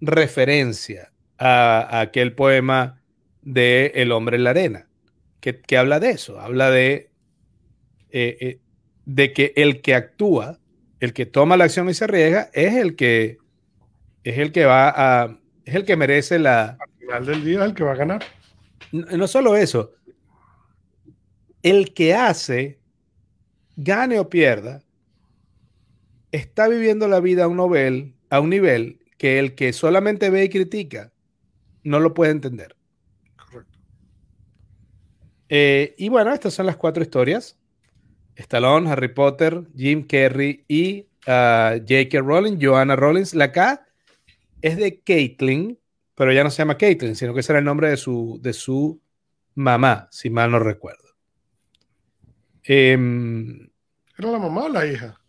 referencia a, aquel poema de El hombre en la arena, que, habla de eso, habla de, eh, eh, de que el que actúa, el que toma la acción y se arriesga, es el que, es el que va a, es el que merece la... Al final del día es el que va a ganar. No, solo eso, el que hace, gane o pierda, está viviendo la vida a un nivel, a un nivel que el que solamente ve y critica no lo puede entender. Eh, y bueno, estas son las cuatro historias. Stallone, Harry Potter, Jim Carrey y uh, J.K. Rowling, Joanna Rollins. La K es de Caitlin, pero ya no se llama Caitlin, sino que ese era el nombre de su, de su mamá, si mal no recuerdo. Em, ¿Era la mamá o la hija?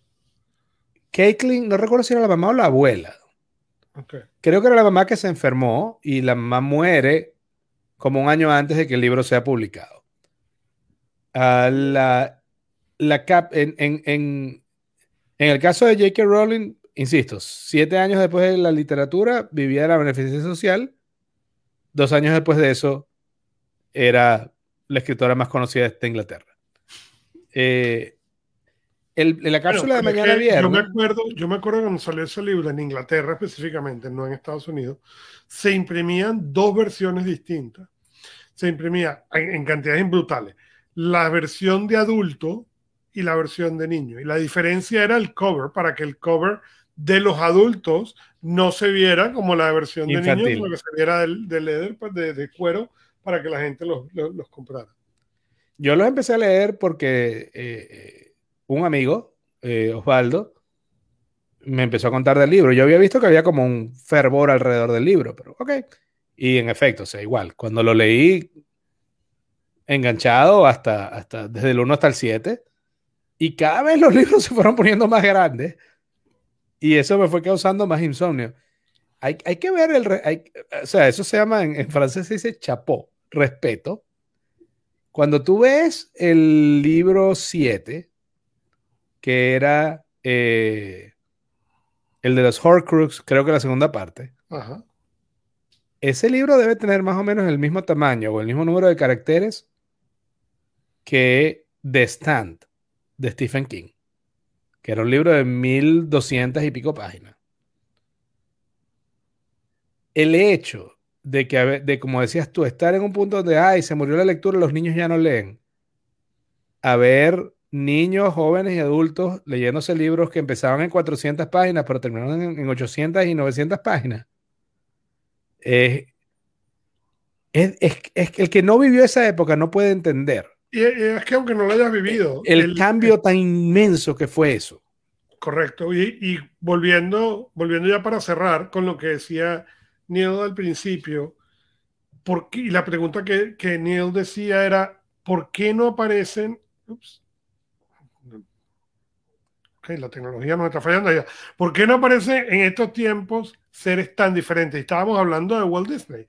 Caitlin, no recuerdo si era la mamá o la abuela. Creo que era la mamá que se enfermó y la mamá muere como un año antes de que el libro sea publicado. Uh, la, la cap, en, en, en, en, el caso de J.K. Rowling, insisto, siete años después de la literatura vivía de la beneficencia social. Dos años después de eso era la escritora más conocida de Inglaterra. Eh, en la cápsula de mañana viernes. Yo me, acuerdo, yo me acuerdo cuando salió ese libro en Inglaterra específicamente, no en Estados Unidos, se imprimían dos versiones distintas. Se imprimía en, cantidades brutales. La versión de adulto y la versión de niño. Y la diferencia era el cover, para que el cover de los adultos no se viera como la versión de niños, sino que se viera de, leather, pues, de, cuero, para que la gente los, los, comprara. Yo los empecé a leer porque eh, un amigo, eh, Osvaldo, me empezó a contar del libro. Yo había visto que había como un fervor alrededor del libro, pero ok. Y en efecto, o sea, igual, cuando lo leí enganchado hasta, hasta desde el 1 hasta el 7, y cada vez los [LAUGHS] libros se fueron poniendo más grandes, y eso me fue causando más insomnio. Hay, que ver el... o sea, eso se llama, en, en francés se dice chapó, respeto. Cuando tú ves el libro 7, que era eh, el de los Horcrux, creo que la segunda parte. Ese libro debe tener más o menos el mismo tamaño o el mismo número de caracteres que The Stand de Stephen King, que era un libro de 1200 y pico páginas. El hecho de que, de como decías tú, estar en un punto donde, ay, se murió la lectura, los niños ya no leen, haber niños, jóvenes y adultos leyéndose libros que empezaban en 400 páginas, pero terminaron en, 800 y 900 páginas. es, el que no vivió esa época no puede entender. Y es que aunque no lo hayas vivido. El, cambio tan inmenso que fue eso. Correcto. Y, volviendo, volviendo ya para cerrar con lo que decía Neil al principio, y la pregunta que, que Neil decía era, ¿por qué no aparecen? la tecnología nos está fallando ya. ¿Por qué no aparece en estos tiempos seres tan diferentes? Estábamos hablando de Walt Disney.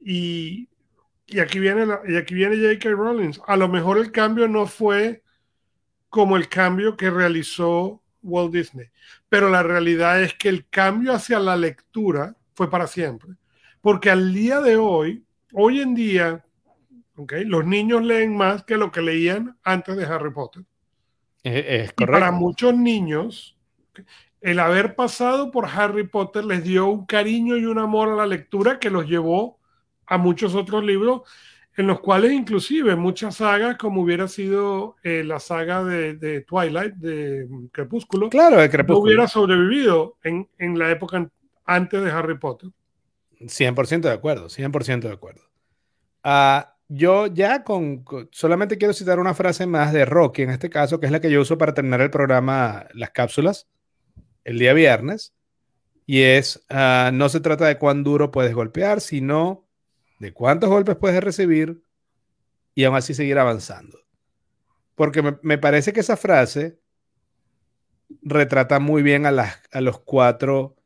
Y, y aquí viene y aquí viene J.K. Rowling. A lo mejor el cambio no fue como el cambio que realizó Walt Disney. Pero la realidad es que el cambio hacia la lectura fue para siempre. Porque al día de hoy, hoy en día, okay, los niños leen más que lo que leían antes de Harry Potter. Es, para muchos niños, el haber pasado por Harry Potter les dio un cariño y un amor a la lectura que los llevó a muchos otros libros, en los cuales inclusive muchas sagas, como hubiera sido eh, la saga de, Twilight, de Crepúsculo, claro, de Crepúsculo. no hubiera sobrevivido en, en la época antes de Harry Potter. 100% de acuerdo, 100% de acuerdo. Ah, yo ya con, solamente quiero citar una frase más de Rocky, en este caso, que es la que yo uso para terminar el programa Las Cápsulas, el día viernes, y es, ah, no se trata de cuán duro puedes golpear, sino de cuántos golpes puedes recibir y aún así seguir avanzando. Porque me, parece que esa frase retrata muy bien a las, a los cuatro,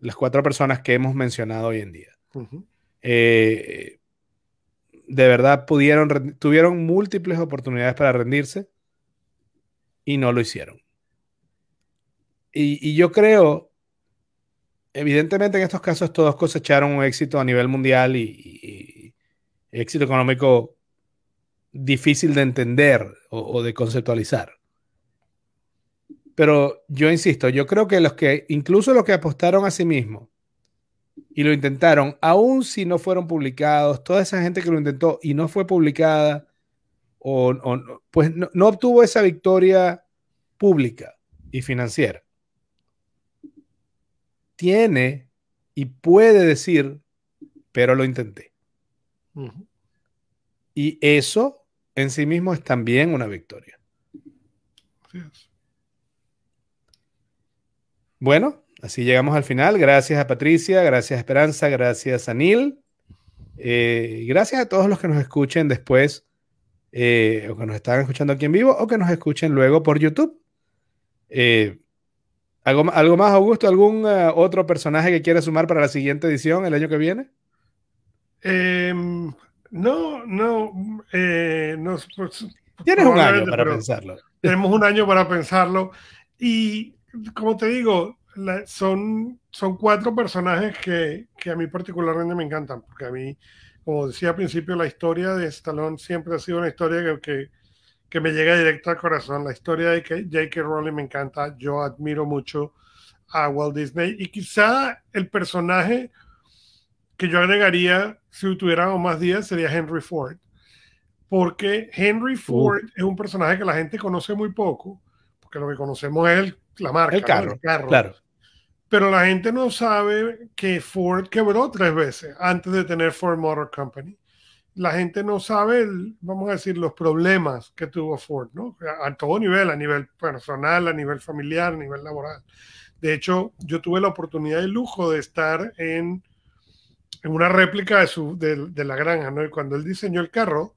las cuatro personas que hemos mencionado hoy en día de verdad pudieron, tuvieron múltiples oportunidades para rendirse y no lo hicieron. Y, yo creo, evidentemente en estos casos todos cosecharon un éxito a nivel mundial y, éxito económico difícil de entender o, de conceptualizar. Pero yo insisto, yo creo que los que, incluso los que apostaron a sí mismos, y lo intentaron, aun si no fueron publicados, toda esa gente que lo intentó y no fue publicada, o, pues no, obtuvo esa victoria pública y financiera. Tiene y puede decir pero lo intenté. Y eso en sí mismo es también una victoria. Bueno, así llegamos al final. Gracias a Patricia, gracias a Esperanza, gracias a Neil. Eh, gracias a todos los que nos escuchen después, eh, o que nos están escuchando aquí en vivo, o que nos escuchen luego por YouTube. Eh, ¿algo, ¿Algo más, Augusto? ¿Algún otro personaje que quiera sumar para la siguiente edición el año que viene? Em, no, no. Pues, Tienes un año para pensarlo. Tenemos un año para pensarlo. Y como te digo, son, son cuatro personajes que, que, a mí particularmente me encantan, porque a mí, como decía al principio, la historia de Stallone siempre ha sido una historia que, que, me llega directo al corazón. La historia de J.K. Rowling me encanta, yo admiro mucho a Walt Disney y quizá el personaje que yo agregaría si tuviéramos más días sería Henry Ford, porque Henry Ford es un personaje que la gente conoce muy poco, porque lo que conocemos es el la marca, el carro, claro. Pero la gente no sabe que Ford quebró tres veces antes de tener Ford Motor Company. La gente no sabe, vamos a decir, los problemas que tuvo Ford, ¿no? A, todo nivel, a nivel personal, a nivel familiar, a nivel laboral. De hecho, yo tuve la oportunidad y lujo de estar en, en una réplica de, su, de, la granja, ¿no? Y cuando él diseñó el carro,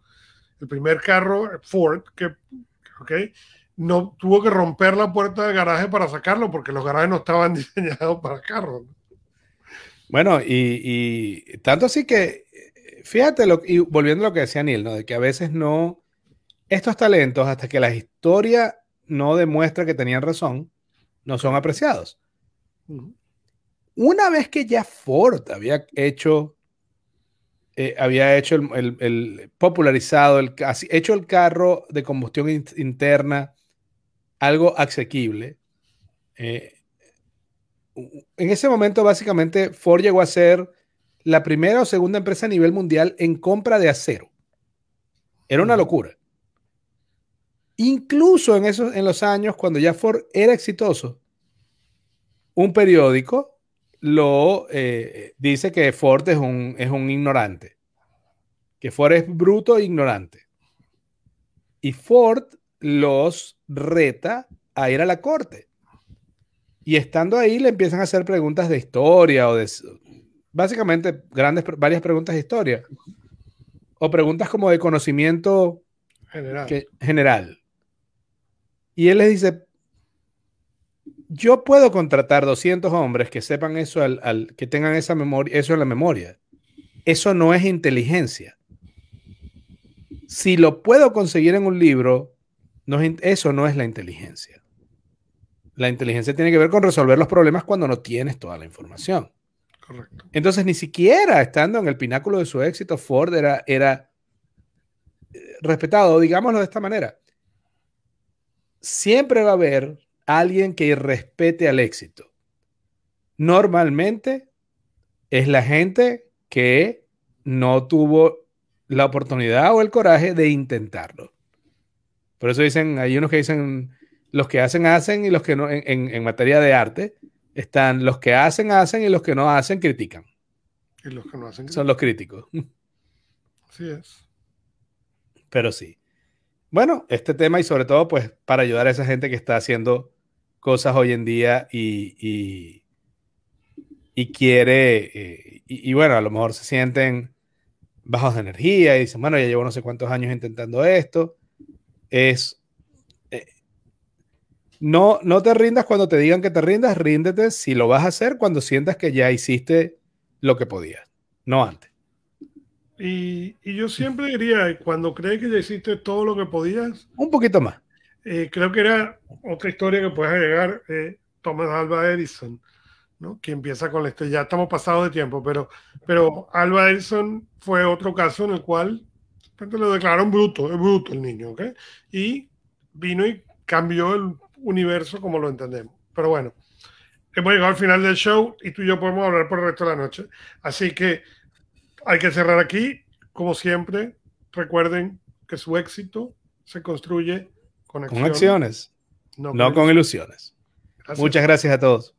el primer carro Ford, que, ¿ok? no tuvo que romper la puerta del garaje para sacarlo porque los garajes no estaban [LAUGHS] diseñados para carros. Bueno, y, tanto así que, fíjate, lo, y volviendo a lo que decía Neil, ¿no? de que a veces no, estos talentos, hasta que la historia no demuestra que tenían razón, no son apreciados. Una vez que ya Ford había hecho, eh, había hecho el, popularizado, el, hecho el carro de combustión interna algo asequible. Eh, en ese momento, básicamente, Ford llegó a ser la primera o segunda empresa a nivel mundial en compra de acero. Era una locura. Incluso en, esos, en los años cuando ya Ford era exitoso, un periódico lo eh, dice que Ford es un, es un ignorante, que Ford es bruto e ignorante. Y Ford los reta a ir a la corte. Y estando ahí le empiezan a hacer preguntas de historia o de... Básicamente grandes, varias preguntas de historia. O preguntas como de conocimiento general. general. Y él les dice, yo puedo contratar 200 hombres que sepan eso, al, que tengan esa memoria, eso en la memoria. Eso no es inteligencia. Si lo puedo conseguir en un libro, eso no es la inteligencia. La inteligencia tiene que ver con resolver los problemas cuando no tienes toda la información. Entonces, ni siquiera estando en el pináculo de su éxito, Ford era, era eh, respetado, digámoslo de esta manera. Siempre va a haber alguien que respete al éxito. Normalmente es la gente que no tuvo la oportunidad o el coraje de intentarlo. Por eso dicen, hay unos que dicen, los que hacen, hacen y los que no, en, materia de arte, están los que hacen, hacen y los que no hacen, critican. Y los que no hacen. Son los críticos. [LAUGHS] Así es. Pero sí. Bueno, este tema y sobre todo, pues, para ayudar a esa gente que está haciendo cosas hoy en día y, y, quiere, eh, y, y, bueno, a lo mejor se sienten bajos de energía y dicen, bueno, ya llevo no sé cuántos años intentando esto es no, no te rindas cuando te digan que te rindas, ríndete si lo vas a hacer cuando sientas que ya hiciste lo que podías, no antes. Y, yo siempre diría, cuando crees que ya hiciste todo lo que podías, un poquito más. Eh, creo que era otra historia que puedes agregar, eh, Thomas Alva Edison, ¿no? que empieza con esto. Ya estamos pasados de tiempo, pero, pero Alba Edison fue otro caso en el cual lo declararon bruto, es bruto el niño, ¿ok? Y vino y cambió el universo como lo entendemos. Pero bueno, hemos llegado al final del show y tú y yo podemos hablar por el resto de la noche. Así que hay que cerrar aquí. Como siempre, recuerden que su éxito se construye con acciones. Con acciones, no, con, ilusiones. Muchas gracias a todos.